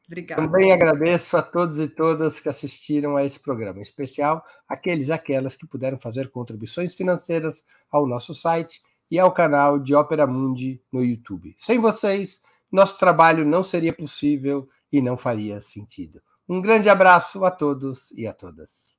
Obrigada. Também agradeço a todos e todas que assistiram a esse programa, em especial aqueles e aquelas que puderam fazer contribuições financeiras ao nosso site e ao canal de Ópera Mundi no YouTube. Sem vocês, nosso trabalho não seria possível e não faria sentido. Um grande abraço a todos e a todas.